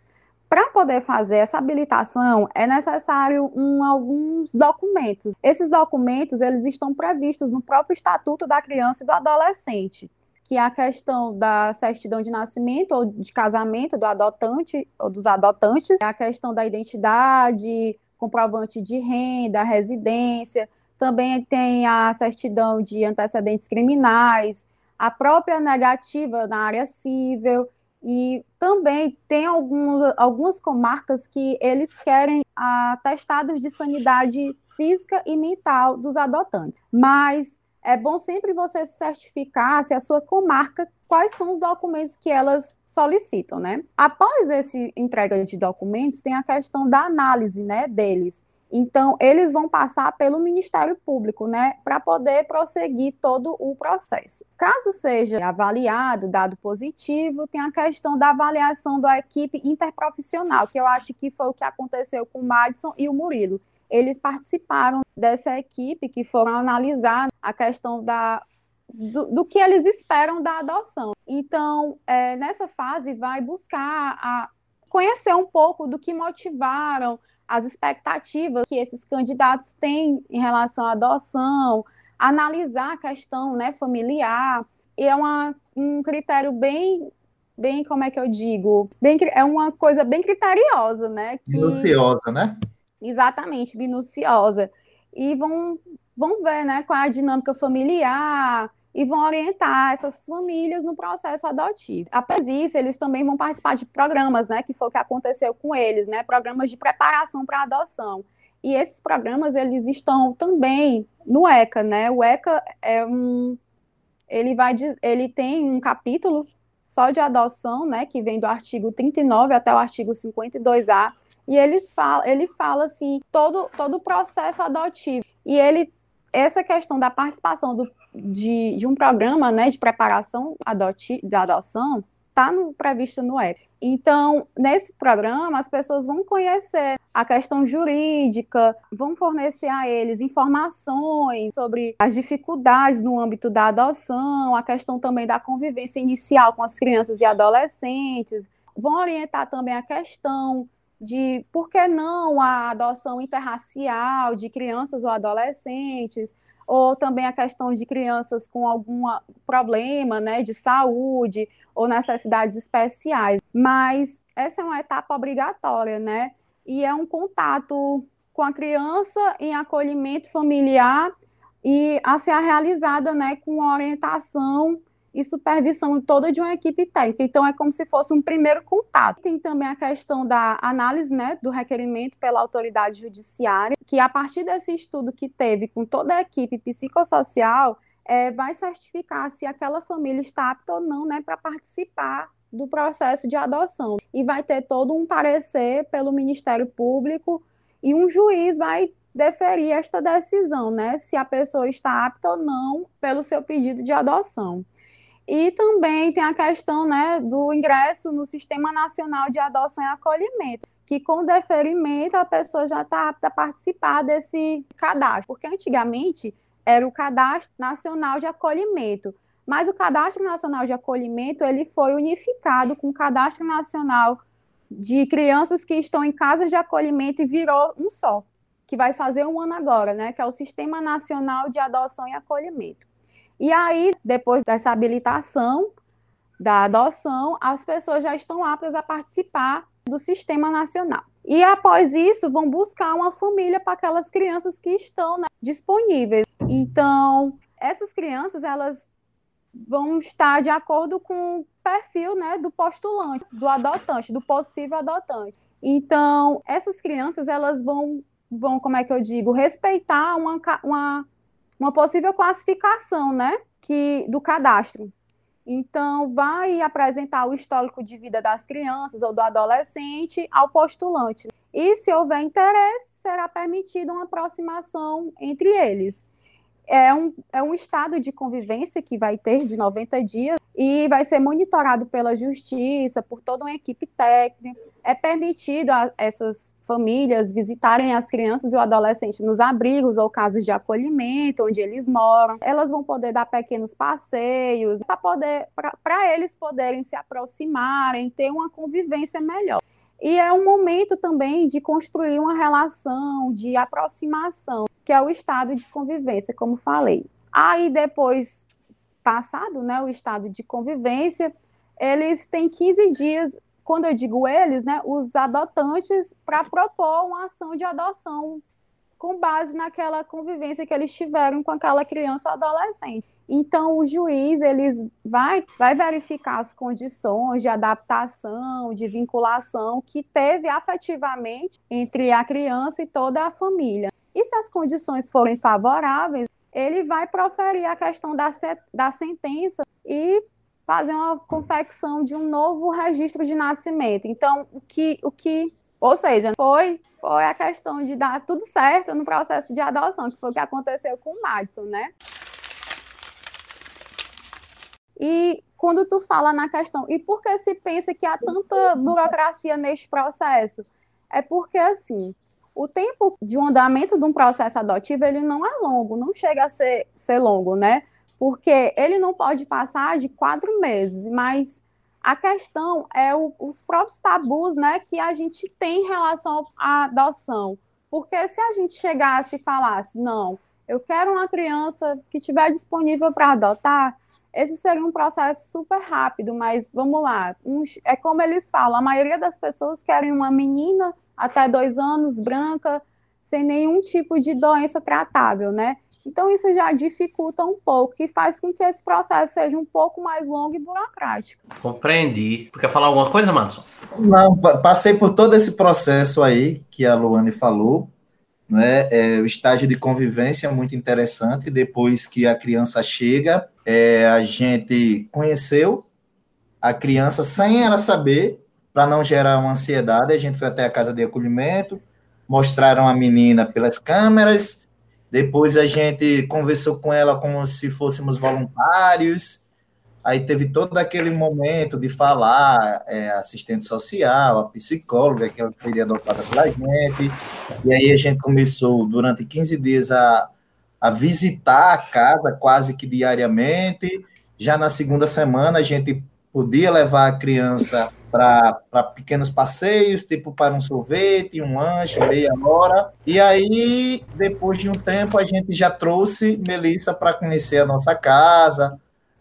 Para poder fazer essa habilitação, é necessário um, alguns documentos. Esses documentos, eles estão previstos no próprio Estatuto da Criança e do Adolescente, que é a questão da certidão de nascimento ou de casamento do adotante ou dos adotantes, a questão da identidade, comprovante de renda, residência, também tem a certidão de antecedentes criminais, a própria negativa na área civil, e também tem alguns, algumas comarcas que eles querem atestados de sanidade física e mental dos adotantes. Mas é bom sempre você certificar se a sua comarca quais são os documentos que elas solicitam, né? Após esse entrega de documentos, tem a questão da análise, né, deles. Então, eles vão passar pelo Ministério Público, né, para poder prosseguir todo o processo. Caso seja avaliado, dado positivo, tem a questão da avaliação da equipe interprofissional, que eu acho que foi o que aconteceu com o Madison e o Murilo. Eles participaram dessa equipe que foram analisar a questão da do, do, que eles esperam da adoção. Então, é, nessa fase, vai buscar a, conhecer um pouco do que motivaram as expectativas que esses candidatos têm em relação à adoção, analisar a questão né, familiar, e é uma, um critério bem, bem, como é que eu digo, bem, é uma coisa bem criteriosa, né? Que, minuciosa, né? Exatamente, minuciosa. E vão, vão ver né, qual é a dinâmica familiar, e vão orientar essas famílias no processo adotivo. Após isso, eles também vão participar de programas, né, que foi o que aconteceu com eles, né, programas de preparação para adoção. E esses programas, eles estão também no ECA, né, o ECA é um, ele vai, ele tem um capítulo só de adoção, né, que vem do artigo 39 até o artigo 52A, e eles fala, ele fala assim, todo, todo o processo adotivo. E ele essa questão da participação do, de, de um programa né, de preparação adoti, da adoção está previsto no EP. Então, nesse programa, as pessoas vão conhecer a questão jurídica, vão fornecer a eles informações sobre as dificuldades no âmbito da adoção, a questão também da convivência inicial com as crianças e adolescentes, vão orientar também a questão de por que não a adoção interracial de crianças ou adolescentes, ou também a questão de crianças com algum problema né, de saúde ou necessidades especiais. Mas essa é uma etapa obrigatória, né? E é um contato com a criança em acolhimento familiar e a ser realizada né, com orientação e supervisão toda de uma equipe técnica. Então, é como se fosse um primeiro contato. Tem também a questão da análise né, do requerimento pela autoridade judiciária, que a partir desse estudo que teve com toda a equipe psicossocial, é, vai certificar se aquela família está apta ou não né, para participar do processo de adoção. E vai ter todo um parecer pelo Ministério Público e um juiz vai deferir esta decisão, né, se a pessoa está apta ou não pelo seu pedido de adoção. E também tem a questão né, do ingresso no Sistema Nacional de Adoção e Acolhimento, que com deferimento a pessoa já está apta a participar desse cadastro, porque antigamente era o Cadastro Nacional de Acolhimento, mas o Cadastro Nacional de Acolhimento ele foi unificado com o Cadastro Nacional de Crianças que estão em casas de acolhimento e virou um só, que vai fazer um ano agora, né, que é o Sistema Nacional de Adoção e Acolhimento. E aí, depois dessa habilitação da adoção, as pessoas já estão aptas a participar do sistema nacional. E após isso, vão buscar uma família para aquelas crianças que estão né, disponíveis. Então, essas crianças, elas vão estar de acordo com o perfil né, do postulante, do adotante, do possível adotante. Então, essas crianças, elas vão, vão como é que eu digo, respeitar uma, uma, uma possível classificação né, que, do cadastro. Então, vai apresentar o histórico de vida das crianças ou do adolescente ao postulante. E, se houver interesse, será permitida uma aproximação entre eles é um, é um estado de convivência que vai ter de 90 dias e vai ser monitorado pela justiça, por toda uma equipe técnica. É permitido a essas famílias visitarem as crianças e o adolescente nos abrigos ou casas de acolhimento onde eles moram. Elas vão poder dar pequenos passeios para poder para eles poderem se aproximarem, ter uma convivência melhor. E é um momento também de construir uma relação, de aproximação, que é o estado de convivência, como falei. Aí depois, passado né, o estado de convivência, eles têm 15 dias, quando eu digo eles, né, os adotantes, para propor uma ação de adoção com base naquela convivência que eles tiveram com aquela criança ou adolescente. Então, o juiz ele vai, vai verificar as condições de adaptação, de vinculação que teve afetivamente entre a criança e toda a família. E se as condições forem favoráveis, ele vai proferir a questão da, da sentença e fazer uma confecção de um novo registro de nascimento. Então, o que, o que ou seja, foi, foi a questão de dar tudo certo no processo de adoção, que foi o que aconteceu com o Madison, né? E quando tu fala na questão, e por que se pensa que há tanta burocracia neste processo? É porque, assim, o tempo de um andamento de um processo adotivo, ele não é longo, não chega a ser, ser longo, né? Porque ele não pode passar de quatro meses, mas a questão é o, os próprios tabus, né, que a gente tem em relação à adoção. Porque se a gente chegasse e falasse, não, eu quero uma criança que estiver disponível para adotar, esse seria um processo super rápido, mas vamos lá. Um, é como eles falam: a maioria das pessoas querem uma menina até dois anos, branca, sem nenhum tipo de doença tratável, né? Então, isso já dificulta um pouco e faz com que esse processo seja um pouco mais longo e burocrático. Compreendi. Tu quer falar alguma coisa, Madison? Não, passei por todo esse processo aí que a Luane falou. Né? É, o estágio de convivência é muito interessante. Depois que a criança chega, é, a gente conheceu a criança sem ela saber, para não gerar uma ansiedade. A gente foi até a casa de acolhimento, mostraram a menina pelas câmeras, depois a gente conversou com ela como se fôssemos voluntários. Aí teve todo aquele momento de falar, é, assistente social, a psicóloga, que ela foi adotada pela gente. E aí a gente começou, durante 15 dias, a a visitar a casa quase que diariamente. Já na segunda semana, a gente podia levar a criança para pequenos passeios, tipo para um sorvete, um lanche, meia hora. E aí, depois de um tempo, a gente já trouxe Melissa para conhecer a nossa casa,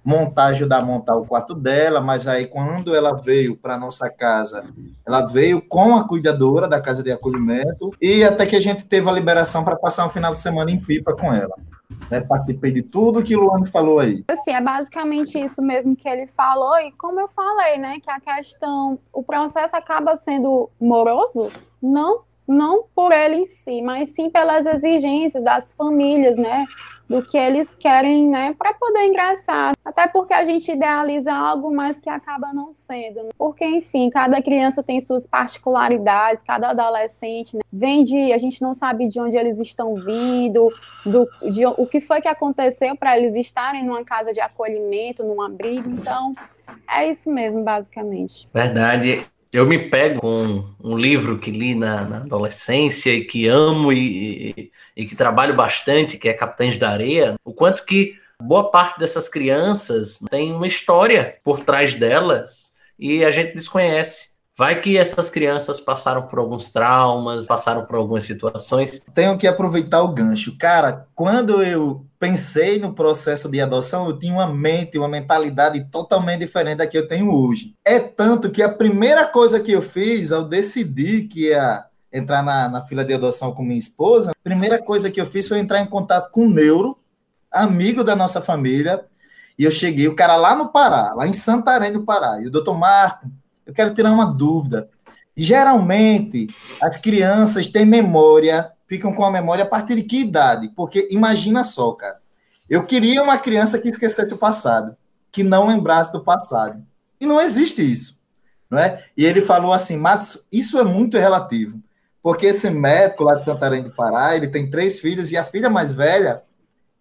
montar, ajudar a montar o quarto dela, mas aí quando ela veio para nossa casa, ela veio com a cuidadora da casa de acolhimento e até que a gente teve a liberação para passar um final de semana em Pipa com ela. Né, participei de tudo que o Luane falou aí. Assim, é basicamente isso mesmo que ele falou, e como eu falei, né, que a questão, o processo acaba sendo moroso, não não por ele em si, mas sim pelas exigências das famílias, né? Do que eles querem, né? Para poder ingressar. Até porque a gente idealiza algo, mas que acaba não sendo. Né? Porque, enfim, cada criança tem suas particularidades, cada adolescente né? vem de. A gente não sabe de onde eles estão vindo, do, de, o que foi que aconteceu para eles estarem numa casa de acolhimento, num abrigo. Então, é isso mesmo, basicamente. Verdade. Eu me pego com um livro que li na, na adolescência e que amo e, e, e, que trabalho bastante, que é Capitães da Areia, o quanto que boa parte dessas crianças tem uma história por trás delas e a gente desconhece. Vai que essas crianças passaram por alguns traumas, passaram por algumas situações. Tenho que aproveitar o gancho. Cara, quando eu pensei no processo de adoção, eu tinha uma mente, uma mentalidade totalmente diferente da que eu tenho hoje. É tanto que a primeira coisa que eu fiz ao decidir que ia entrar na, na fila de adoção com minha esposa, a primeira coisa que eu fiz foi entrar em contato com o neuro, amigo da nossa família, e eu cheguei, o cara lá no Pará, lá em Santarém do Pará, e o doutor Marco, eu quero tirar uma dúvida. Geralmente, as crianças têm memória, ficam com a memória a partir de que idade? Porque imagina só, cara. Eu queria uma criança que esquecesse o passado, que não lembrasse do passado. E não existe isso. Não é? E ele falou assim, Matos, isso é muito relativo. Porque esse médico lá de Santarém do Pará, ele tem três filhos e a filha mais velha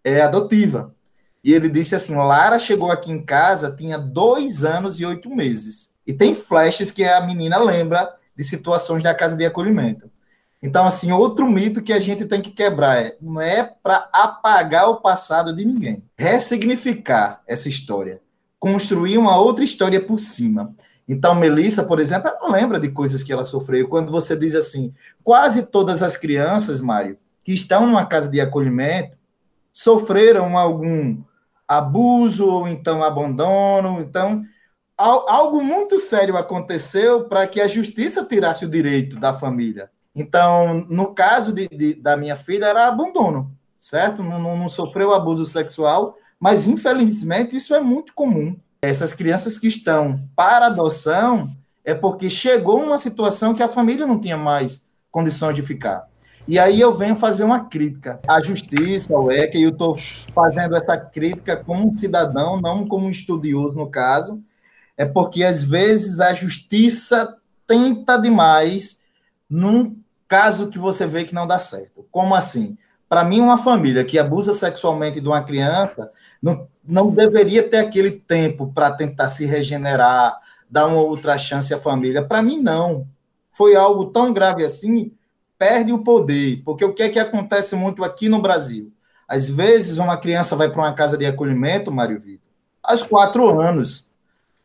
é adotiva. E ele disse assim: Lara chegou aqui em casa, tinha dois anos e oito meses. E tem flashes que a menina lembra de situações da casa de acolhimento. Então, assim, outro mito que a gente tem que quebrar é: não é para apagar o passado de ninguém. Ressignificar essa história. Construir uma outra história por cima. Então, Melissa, por exemplo, ela lembra de coisas que ela sofreu. Quando você diz assim, quase todas as crianças, Mário, que estão numa casa de acolhimento, sofreram algum abuso ou então abandono. Então, algo muito sério aconteceu para que a justiça tirasse o direito da família. Então, no caso de, de, da minha filha, era abandono, certo? Não, não, não, sofreu abuso sexual, mas infelizmente isso é muito comum. Essas crianças que estão para adoção é porque chegou uma situação que a família não tinha mais condições de ficar. E aí eu venho fazer uma crítica à justiça, ao ECA, e eu estou fazendo essa crítica como um cidadão, não como um estudioso no caso, é porque às vezes a justiça tenta demais num caso que você vê que não dá certo. Como assim? Para mim, uma família que abusa sexualmente de uma criança não, não deveria ter aquele tempo para tentar se regenerar, dar uma outra chance à família. Para mim, não. Foi algo tão grave assim, perde o poder. Porque o que é que acontece muito aqui no Brasil? Às vezes, uma criança vai para uma casa de acolhimento, Mário Vitor, aos quatro anos.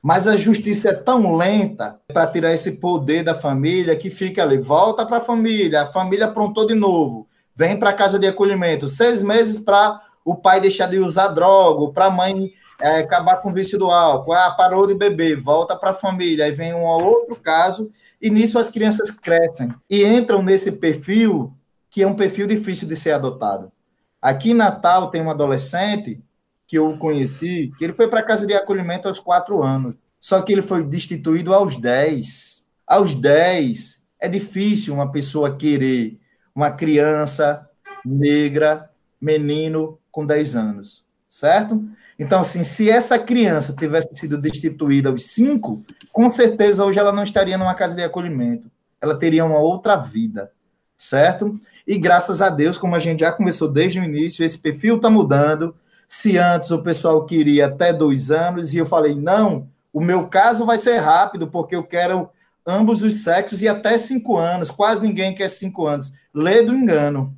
Mas a justiça é tão lenta para tirar esse poder da família que fica ali, volta para a família, a família aprontou de novo, vem para a casa de acolhimento, seis meses para o pai deixar de usar droga, para a mãe é, acabar com o vício do álcool, ah, parou de beber, volta para a família, aí vem um outro caso, e nisso as crianças crescem e entram nesse perfil que é um perfil difícil de ser adotado. Aqui em Natal tem um adolescente que eu conheci, que ele foi para a casa de acolhimento aos quatro anos. Só que ele foi destituído aos dez. Aos dez, é difícil uma pessoa querer uma criança negra, menino com 10 anos, certo? Então, assim, se essa criança tivesse sido destituída aos cinco, com certeza hoje ela não estaria numa casa de acolhimento. Ela teria uma outra vida, certo? E graças a Deus, como a gente já começou desde o início, esse perfil está mudando, se antes o pessoal queria até dois anos, e eu falei, não, o meu caso vai ser rápido, porque eu quero ambos os sexos e até cinco anos. Quase ninguém quer cinco anos. Lê do engano,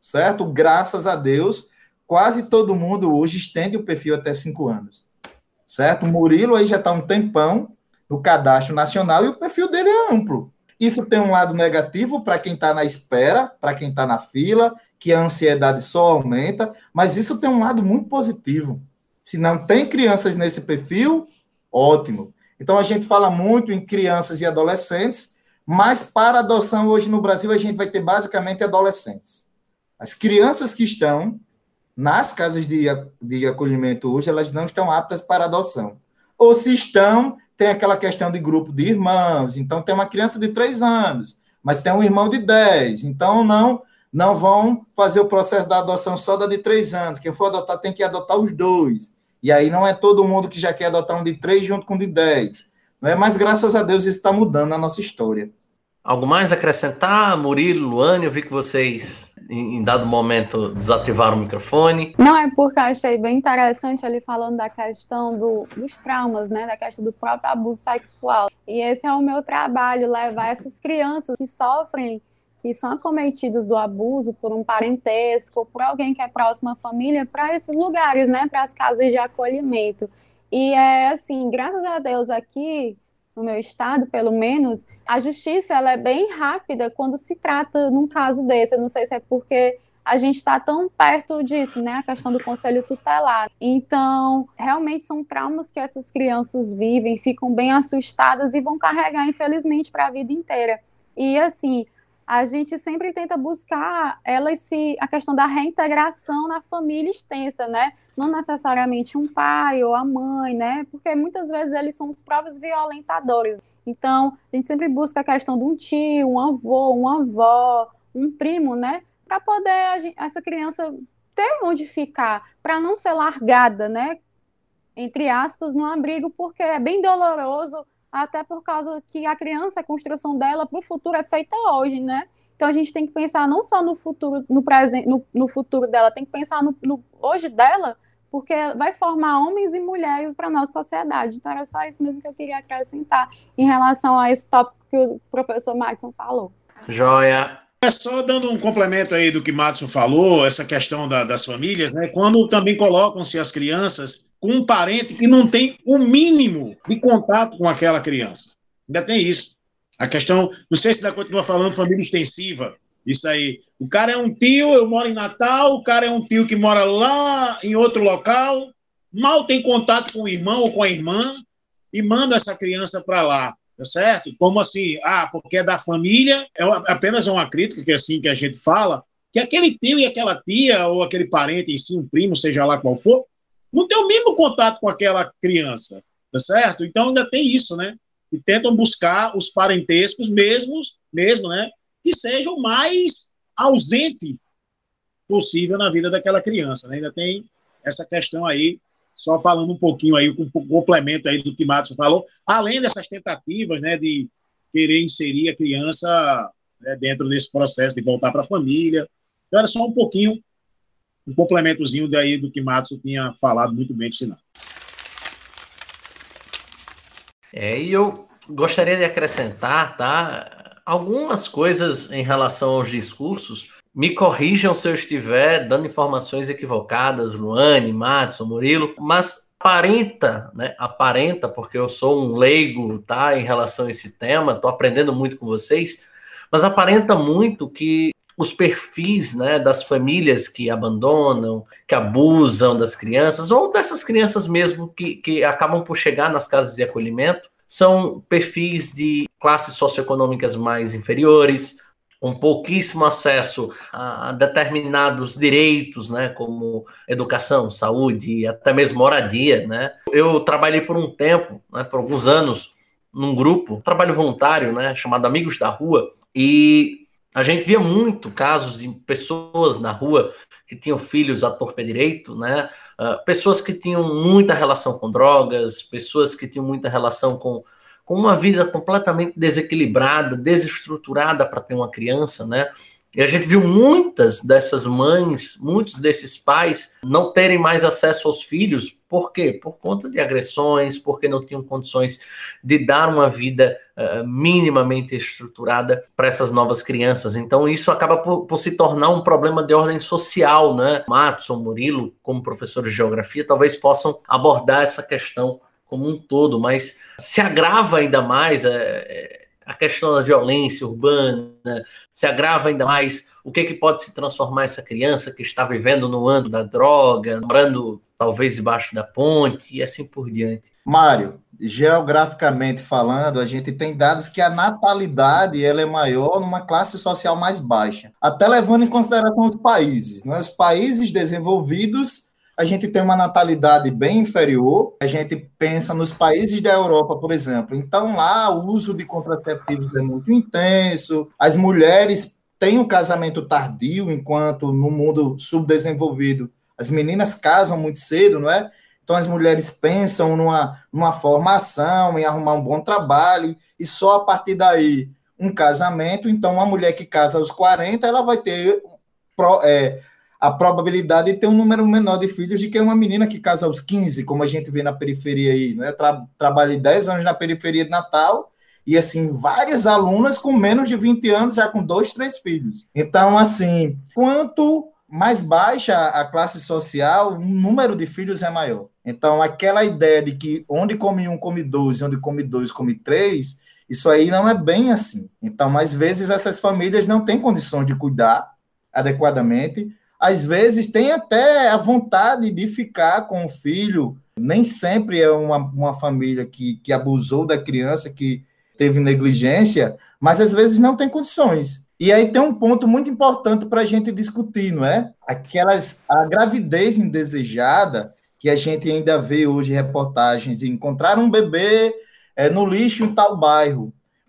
certo? Graças a Deus, quase todo mundo hoje estende o perfil até cinco anos, certo? O Murilo aí já está um tempão no cadastro nacional e o perfil dele é amplo. Isso tem um lado negativo para quem está na espera, para quem está na fila, que a ansiedade só aumenta, mas isso tem um lado muito positivo. Se não tem crianças nesse perfil, ótimo. Então a gente fala muito em crianças e adolescentes, mas para adoção hoje no Brasil a gente vai ter basicamente adolescentes. As crianças que estão nas casas de, de acolhimento hoje, elas não estão aptas para adoção. Ou se estão, tem aquela questão de grupo de irmãos. Então, tem uma criança de três anos, mas tem um irmão de dez. Então, não não vão fazer o processo da adoção só da de três anos. Quem for adotar tem que adotar os dois. E aí não é todo mundo que já quer adotar um de três junto com um de dez. Não é? Mas graças a Deus isso está mudando na nossa história. Algo mais a acrescentar, Murilo, Luane? Eu vi que vocês, em dado momento, desativaram o microfone. Não, é porque eu achei bem interessante ali falando da questão do, dos traumas, né? Da questão do próprio abuso sexual. E esse é o meu trabalho, levar essas crianças que sofrem que são acometidos do abuso por um parentesco, por alguém que é próximo à família, para esses lugares, né, para as casas de acolhimento. E é assim, graças a Deus aqui, no meu estado, pelo menos, a justiça ela é bem rápida quando se trata num caso desse. Eu não sei se é porque a gente está tão perto disso, né? A questão do conselho tutelar. Então, realmente são traumas que essas crianças vivem, ficam bem assustadas e vão carregar, infelizmente, para a vida inteira. E assim, a gente sempre tenta buscar elas se a questão da reintegração na família extensa, né? Não necessariamente um pai ou a mãe, né? Porque muitas vezes eles são os próprios violentadores. Então, a gente sempre busca a questão de um tio, um avô, uma avó, um primo, né? Para poder gente, essa criança ter onde ficar, para não ser largada, né? Entre aspas, no abrigo, porque é bem doloroso até por causa que a criança, a construção dela para o futuro é feita hoje, né? Então a gente tem que pensar não só no futuro, no presente, no, no futuro dela, tem que pensar no, no, hoje dela, porque vai formar homens e mulheres para a nossa sociedade. Então era só isso mesmo que eu queria acrescentar em relação a esse tópico que o professor Madison falou. Joia. É só dando um complemento aí do que Madison falou, essa questão da, das famílias, né? Quando também colocam-se as crianças com um parente que não tem o mínimo de contato com aquela criança. Ainda tem isso. A questão, não sei se ainda continua falando família extensiva, isso aí. O cara é um tio, eu moro em Natal, o cara é um tio que mora lá em outro local, mal tem contato com o irmão ou com a irmã e manda essa criança para lá, tá certo? Como assim? Ah, porque é da família, é apenas uma crítica que é assim que a gente fala, que aquele tio e aquela tia ou aquele parente em si, um primo, seja lá qual for, não tem o mesmo contato com aquela criança, tá certo? Então ainda tem isso, né? E tentam buscar os parentescos mesmos, mesmo, né? Que sejam mais ausente possível na vida daquela criança, né? Ainda tem essa questão aí, só falando um pouquinho aí, um complemento aí do que Matos falou, além dessas tentativas, né, de querer inserir a criança né, dentro desse processo de voltar para a família. Então, era só um pouquinho um complementozinho daí do que Matos tinha falado muito bem do Sinal. É, e eu gostaria de acrescentar, tá? Algumas coisas em relação aos discursos. Me corrijam se eu estiver dando informações equivocadas, Luane, Matson, Murilo, mas aparenta, né? Aparenta, porque eu sou um leigo, tá? Em relação a esse tema, estou aprendendo muito com vocês, mas aparenta muito que os perfis né, das famílias que abandonam, que abusam das crianças, ou dessas crianças mesmo que, que acabam por chegar nas casas de acolhimento, são perfis de classes socioeconômicas mais inferiores, com pouquíssimo acesso a determinados direitos, né, como educação, saúde, até mesmo moradia, né. Eu trabalhei por um tempo, né, por alguns anos, num grupo, trabalho voluntário, né, chamado Amigos da Rua, e a gente via muito casos de pessoas na rua que tinham filhos a torpe direito, né? Uh, pessoas que tinham muita relação com drogas, pessoas que tinham muita relação com, com uma vida completamente desequilibrada, desestruturada para ter uma criança, né? E a gente viu muitas dessas mães, muitos desses pais não terem mais acesso aos filhos. Por quê? Por conta de agressões, porque não tinham condições de dar uma vida uh, minimamente estruturada para essas novas crianças. Então, isso acaba por, por, se tornar um problema de ordem social, né? Matson, Murilo, como professores de geografia, talvez possam abordar essa questão como um todo, mas se agrava ainda mais. É, a questão da violência urbana, se agrava ainda mais o que, que pode se transformar essa criança que está vivendo no ano da droga, morando talvez debaixo da ponte e assim por diante. Mário, geograficamente falando, a gente tem dados que a natalidade ela é maior numa classe social mais baixa, até levando em consideração os países. Né? Os países desenvolvidos a gente tem uma natalidade bem inferior. A gente pensa nos países da Europa, por exemplo. Então, lá o uso de contraceptivos é muito intenso. As mulheres têm o um casamento tardio, enquanto no mundo subdesenvolvido as meninas casam muito cedo, não é? Então, as mulheres pensam numa, numa formação, em arrumar um bom trabalho, e só a partir daí um casamento. Então, uma mulher que casa aos 40, ela vai ter. É, a probabilidade de ter um número menor de filhos do que uma menina que casa aos 15, como a gente vê na periferia aí. Né? Tra trabalhei 10 anos na periferia de Natal e, assim, várias alunas com menos de 20 anos, já com dois, três filhos. Então, assim, quanto mais baixa a classe social, o número de filhos é maior. Então, aquela ideia de que onde come um, come dois, onde come dois, come três, isso aí não é bem assim. Então, às vezes, essas famílias não têm condições de cuidar adequadamente. Às vezes, tem até a vontade de ficar com o filho. Nem sempre é uma, uma família que, que abusou da criança, que teve negligência, mas às vezes não tem condições. E aí tem um ponto muito importante para a gente discutir, não é? Aquelas a gravidez indesejada que a gente ainda vê hoje reportagens de encontrar um bebê é, no lixo em tal bairro.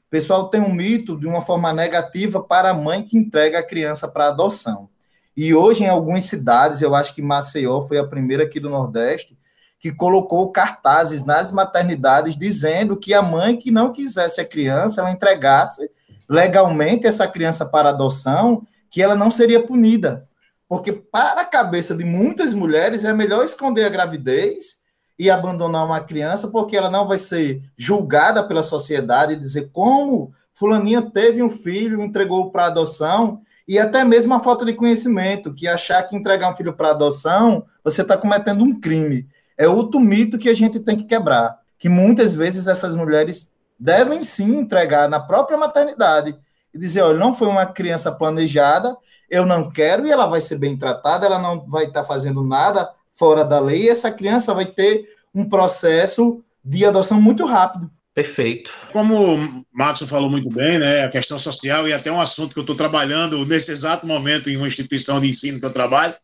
O pessoal tem um mito de uma forma negativa para a mãe que entrega a criança para adoção. E hoje, em algumas cidades, eu acho que Maceió foi a primeira aqui do Nordeste, que colocou cartazes nas maternidades dizendo que a mãe que não quisesse a criança, ela entregasse legalmente essa criança para adoção, que ela não seria punida. Porque para a cabeça de muitas mulheres é melhor esconder a gravidez e abandonar uma criança, porque ela não vai ser julgada pela sociedade e dizer como fulaninha teve um filho, entregou para adoção, e até mesmo a falta de conhecimento, que achar que entregar um filho para adoção, você está cometendo um crime. É outro mito que a gente tem que quebrar, que muitas vezes essas mulheres devem sim entregar na própria maternidade e dizer, olha, não foi uma criança planejada, eu não quero e ela vai ser bem tratada, ela não vai estar tá fazendo nada fora da lei, e essa criança vai ter um processo de adoção muito rápido. Perfeito. Como o Matos falou muito bem, né, a questão social e até um assunto que eu estou trabalhando nesse exato momento em uma instituição de ensino que eu trabalho,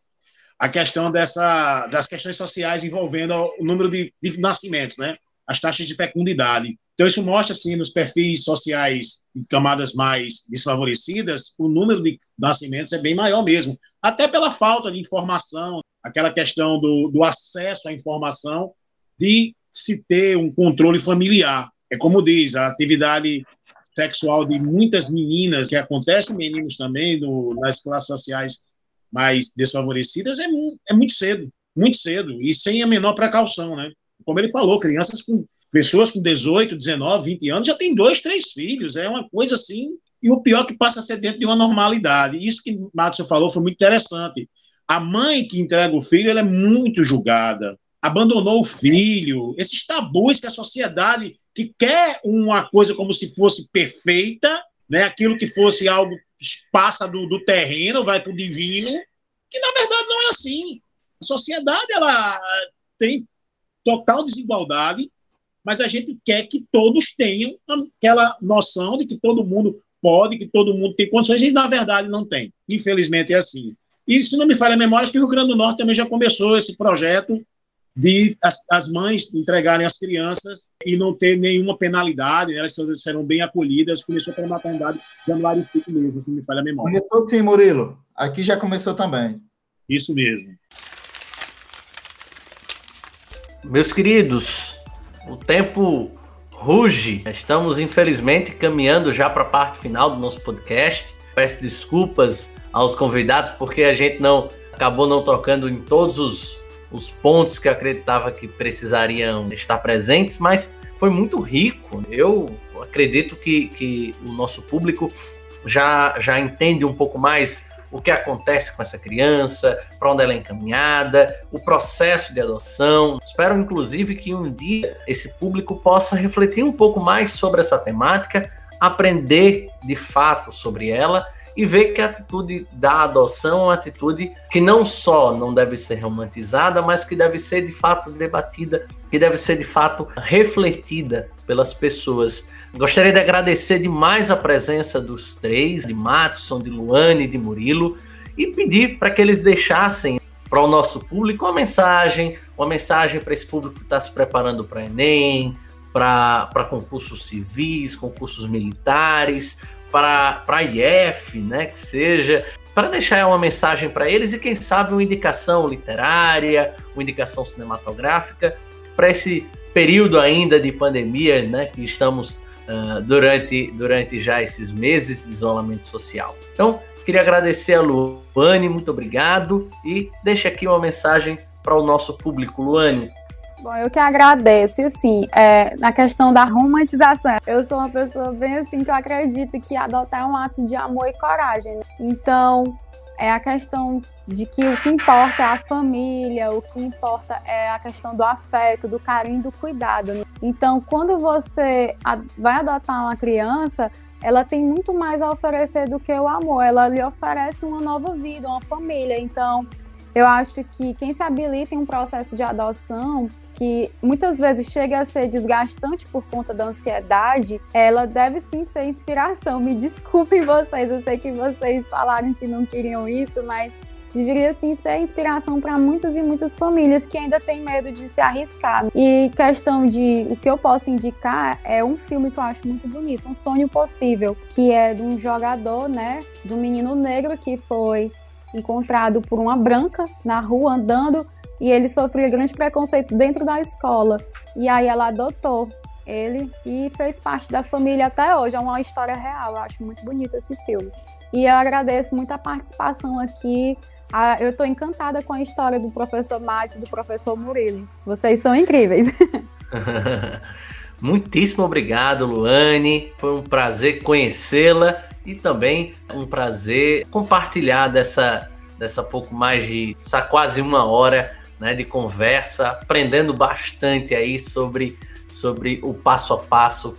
a questão dessa, das questões sociais envolvendo o número de, de nascimentos, né, as taxas de fecundidade. Então, isso mostra, assim, nos perfis sociais de camadas mais desfavorecidas, o número de nascimentos é bem maior mesmo, até pela falta de informação, aquela questão do, do acesso à informação, de se ter um controle familiar. É como diz, a atividade sexual de muitas meninas, que acontece meninos também, no, nas classes sociais mais desfavorecidas, é, é muito cedo, muito cedo, e sem a menor precaução, né? Como ele falou, crianças com pessoas com 18, 19, 20 anos já têm dois, três filhos. É uma coisa assim. E o pior é que passa a ser dentro de uma normalidade. Isso que Márcio falou foi muito interessante. A mãe que entrega o filho ela é muito julgada. Abandonou o filho. Esses tabus que a sociedade que quer uma coisa como se fosse perfeita, né? aquilo que fosse algo que passa do, do terreno, vai para o divino, que na verdade não é assim. A sociedade ela tem total desigualdade mas a gente quer que todos tenham aquela noção de que todo mundo pode, que todo mundo tem condições, e na verdade não tem. Infelizmente é assim. E se não me falha a memória, acho que o Rio Grande do Norte também já começou esse projeto de as, as mães entregarem as crianças e não ter nenhuma penalidade, né? elas serão bem acolhidas. Começou pela maternidade januário 5 mesmo, se não me falha a memória. Começou sim, Murilo. Aqui já começou também. Isso mesmo. Meus queridos, o tempo ruge. Estamos, infelizmente, caminhando já para a parte final do nosso podcast. Peço desculpas aos convidados porque a gente não acabou não tocando em todos os, os pontos que acreditava que precisariam estar presentes, mas foi muito rico. Eu acredito que, que o nosso público já, já entende um pouco mais o que acontece com essa criança, para onde ela é encaminhada, o processo de adoção. Espero, inclusive, que um dia esse público possa refletir um pouco mais sobre essa temática, aprender de fato sobre ela e ver que a atitude da adoção é uma atitude que não só não deve ser romantizada, mas que deve ser de fato debatida, que deve ser de fato refletida pelas pessoas. Gostaria de agradecer demais a presença dos três, de Matson, de Luane e de Murilo, e pedir para que eles deixassem para o nosso público uma mensagem, uma mensagem para esse público que está se preparando para Enem, para concursos civis, concursos militares, para a IF, né, que seja, para deixar uma mensagem para eles e quem sabe uma indicação literária, uma indicação cinematográfica para esse período ainda de pandemia, né, que estamos uh, durante, durante já esses meses de isolamento social. Então, queria agradecer a Luane, muito obrigado, e deixa aqui uma mensagem para o nosso público, Luane. Bom, eu que agradeço. E assim, é, na questão da romantização, eu sou uma pessoa bem assim que eu acredito que adotar é um ato de amor e coragem. Né? Então, é a questão de que o que importa é a família, o que importa é a questão do afeto, do carinho, do cuidado. Então, quando você vai adotar uma criança, ela tem muito mais a oferecer do que o amor. Ela lhe oferece uma nova vida, uma família. Então, eu acho que quem se habilita em um processo de adoção que muitas vezes chega a ser desgastante por conta da ansiedade, ela deve sim ser inspiração. Me desculpem vocês, eu sei que vocês falaram que não queriam isso, mas deveria sim ser inspiração para muitas e muitas famílias que ainda têm medo de se arriscar. E questão de o que eu posso indicar é um filme que eu acho muito bonito, Um Sonho Possível, que é de um jogador, né, de um menino negro que foi encontrado por uma branca na rua andando e ele sofria grande preconceito dentro da escola. E aí ela adotou ele e fez parte da família até hoje. É uma história real, eu acho muito bonito esse filme. E eu agradeço muito a participação aqui. Eu estou encantada com a história do professor Matos e do professor Murilo. Vocês são incríveis. Muitíssimo obrigado, Luane. Foi um prazer conhecê-la e também um prazer compartilhar dessa, dessa pouco mais de quase uma hora né, de conversa, aprendendo bastante aí sobre, sobre o passo a passo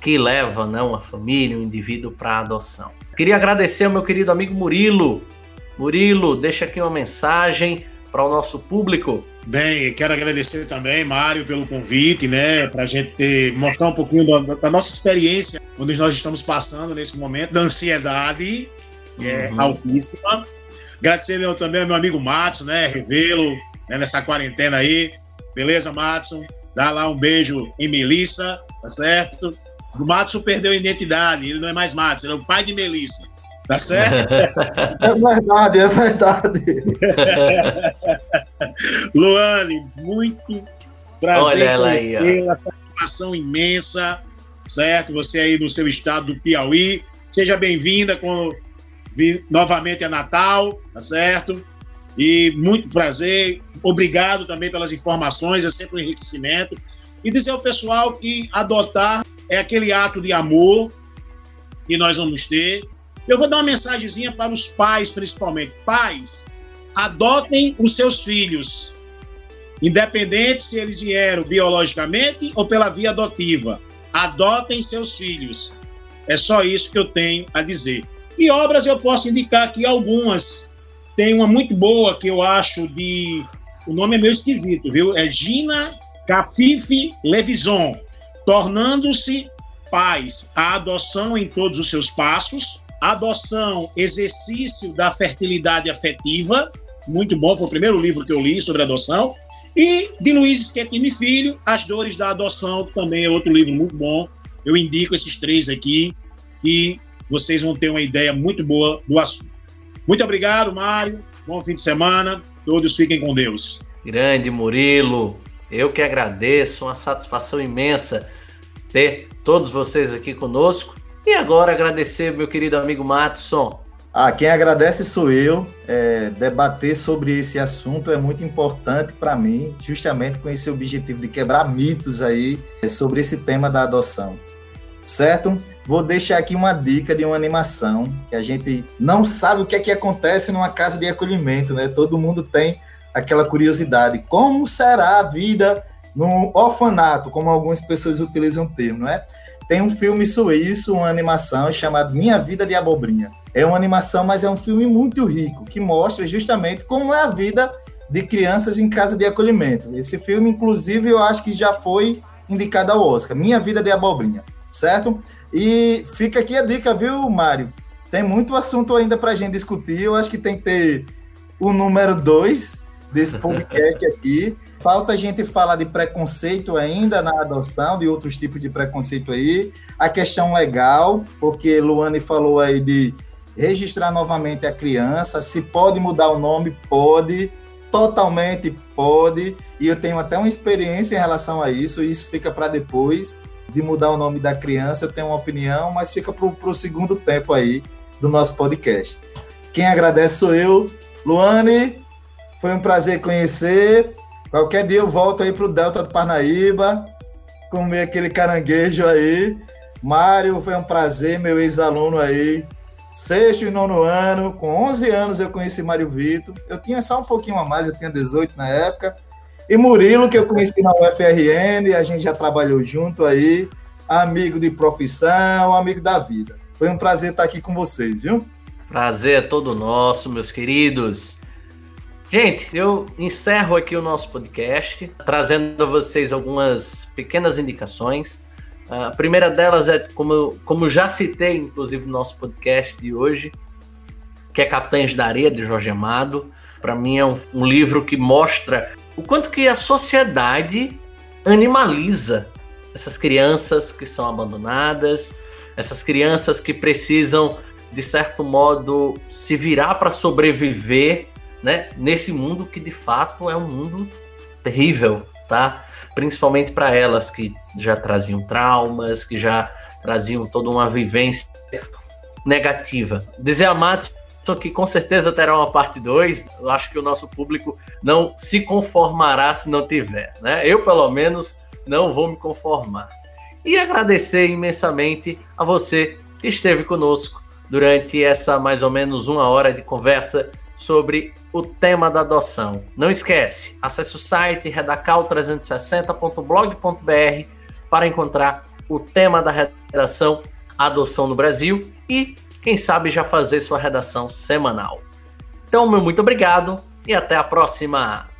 que leva né, uma família, um indivíduo para a adoção. Queria agradecer ao meu querido amigo Murilo. Murilo, deixa aqui uma mensagem para o nosso público. Bem, quero agradecer também, Mário, pelo convite, né, para a gente ter, mostrar um pouquinho da, da, nossa experiência, onde nós estamos passando nesse momento, da ansiedade, que é uhum. altíssima. Agradecer também ao meu amigo Matos, né, Revelo, né, nessa quarentena aí. Beleza, Matson? Dá lá um beijo em Melissa, tá certo? O Matson perdeu a identidade, ele não é mais Matson, ele é o pai de Melissa. Tá certo? É verdade, é verdade. Luane, muito prazer Olha aí, a satisfação imensa, certo? Você aí no seu estado do Piauí. Seja bem-vinda com novamente a Natal, tá certo? E muito prazer, obrigado também pelas informações, é sempre um enriquecimento. E dizer ao pessoal que adotar é aquele ato de amor que nós vamos ter. Eu vou dar uma mensagenzinha para os pais, principalmente. Pais, adotem os seus filhos, independente se eles vieram biologicamente ou pela via adotiva. Adotem seus filhos. É só isso que eu tenho a dizer. E obras eu posso indicar aqui algumas tem uma muito boa que eu acho de. O nome é meio esquisito, viu? É Gina Cafife Levison, Tornando-se Pais, a adoção em todos os seus passos, adoção, exercício da fertilidade afetiva, muito bom, foi o primeiro livro que eu li sobre adoção, e de Luiz Schettini Filho, As Dores da Adoção, também é outro livro muito bom. Eu indico esses três aqui, que vocês vão ter uma ideia muito boa do assunto. Muito obrigado, Mário. Bom fim de semana. Todos fiquem com Deus. Grande Murilo. Eu que agradeço, uma satisfação imensa ter todos vocês aqui conosco. E agora agradecer meu querido amigo Matson. Ah, quem agradece sou eu. É, debater sobre esse assunto é muito importante para mim, justamente com esse objetivo de quebrar mitos aí é, sobre esse tema da adoção. Certo? Vou deixar aqui uma dica de uma animação que a gente não sabe o que é que acontece numa casa de acolhimento, né? Todo mundo tem aquela curiosidade. Como será a vida no orfanato, como algumas pessoas utilizam o termo, não é? Tem um filme suíço, uma animação chamada Minha Vida de Abobrinha. É uma animação, mas é um filme muito rico, que mostra justamente como é a vida de crianças em casa de acolhimento. Esse filme, inclusive, eu acho que já foi indicado ao Oscar. Minha Vida de Abobrinha, certo? E fica aqui a dica, viu, Mário? Tem muito assunto ainda para a gente discutir. Eu acho que tem que ter o número dois desse podcast aqui. Falta a gente falar de preconceito ainda na adoção, de outros tipos de preconceito aí. A questão legal, porque Luane falou aí de registrar novamente a criança. Se pode mudar o nome, pode. Totalmente pode. E eu tenho até uma experiência em relação a isso. Isso fica para depois de mudar o nome da criança, eu tenho uma opinião, mas fica para o segundo tempo aí do nosso podcast. Quem agradece sou eu, Luane. Foi um prazer conhecer. Qualquer dia eu volto aí para o Delta do Parnaíba, comer aquele caranguejo aí. Mário, foi um prazer, meu ex-aluno aí. sexto e nono ano, com 11 anos eu conheci Mário Vitor. Eu tinha só um pouquinho a mais, eu tinha 18 na época. E Murilo, que eu conheci na UFRN, a gente já trabalhou junto aí, amigo de profissão, amigo da vida. Foi um prazer estar aqui com vocês, viu? Prazer é todo nosso, meus queridos. Gente, eu encerro aqui o nosso podcast, trazendo a vocês algumas pequenas indicações. A primeira delas é, como, como já citei, inclusive, no nosso podcast de hoje, que é Capitães da Areia, de Jorge Amado. Para mim é um, um livro que mostra o quanto que a sociedade animaliza essas crianças que são abandonadas, essas crianças que precisam, de certo modo, se virar para sobreviver, né? Nesse mundo que de fato é um mundo terrível, tá? Principalmente para elas que já traziam traumas, que já traziam toda uma vivência negativa. Dizer a Matos que com certeza terá uma parte 2. Eu acho que o nosso público não se conformará se não tiver, né? Eu, pelo menos, não vou me conformar. E agradecer imensamente a você que esteve conosco durante essa mais ou menos uma hora de conversa sobre o tema da adoção. Não esquece, acesse o site redacal360.blog.br para encontrar o tema da redação Adoção no Brasil e quem sabe já fazer sua redação semanal. Então, meu muito obrigado e até a próxima!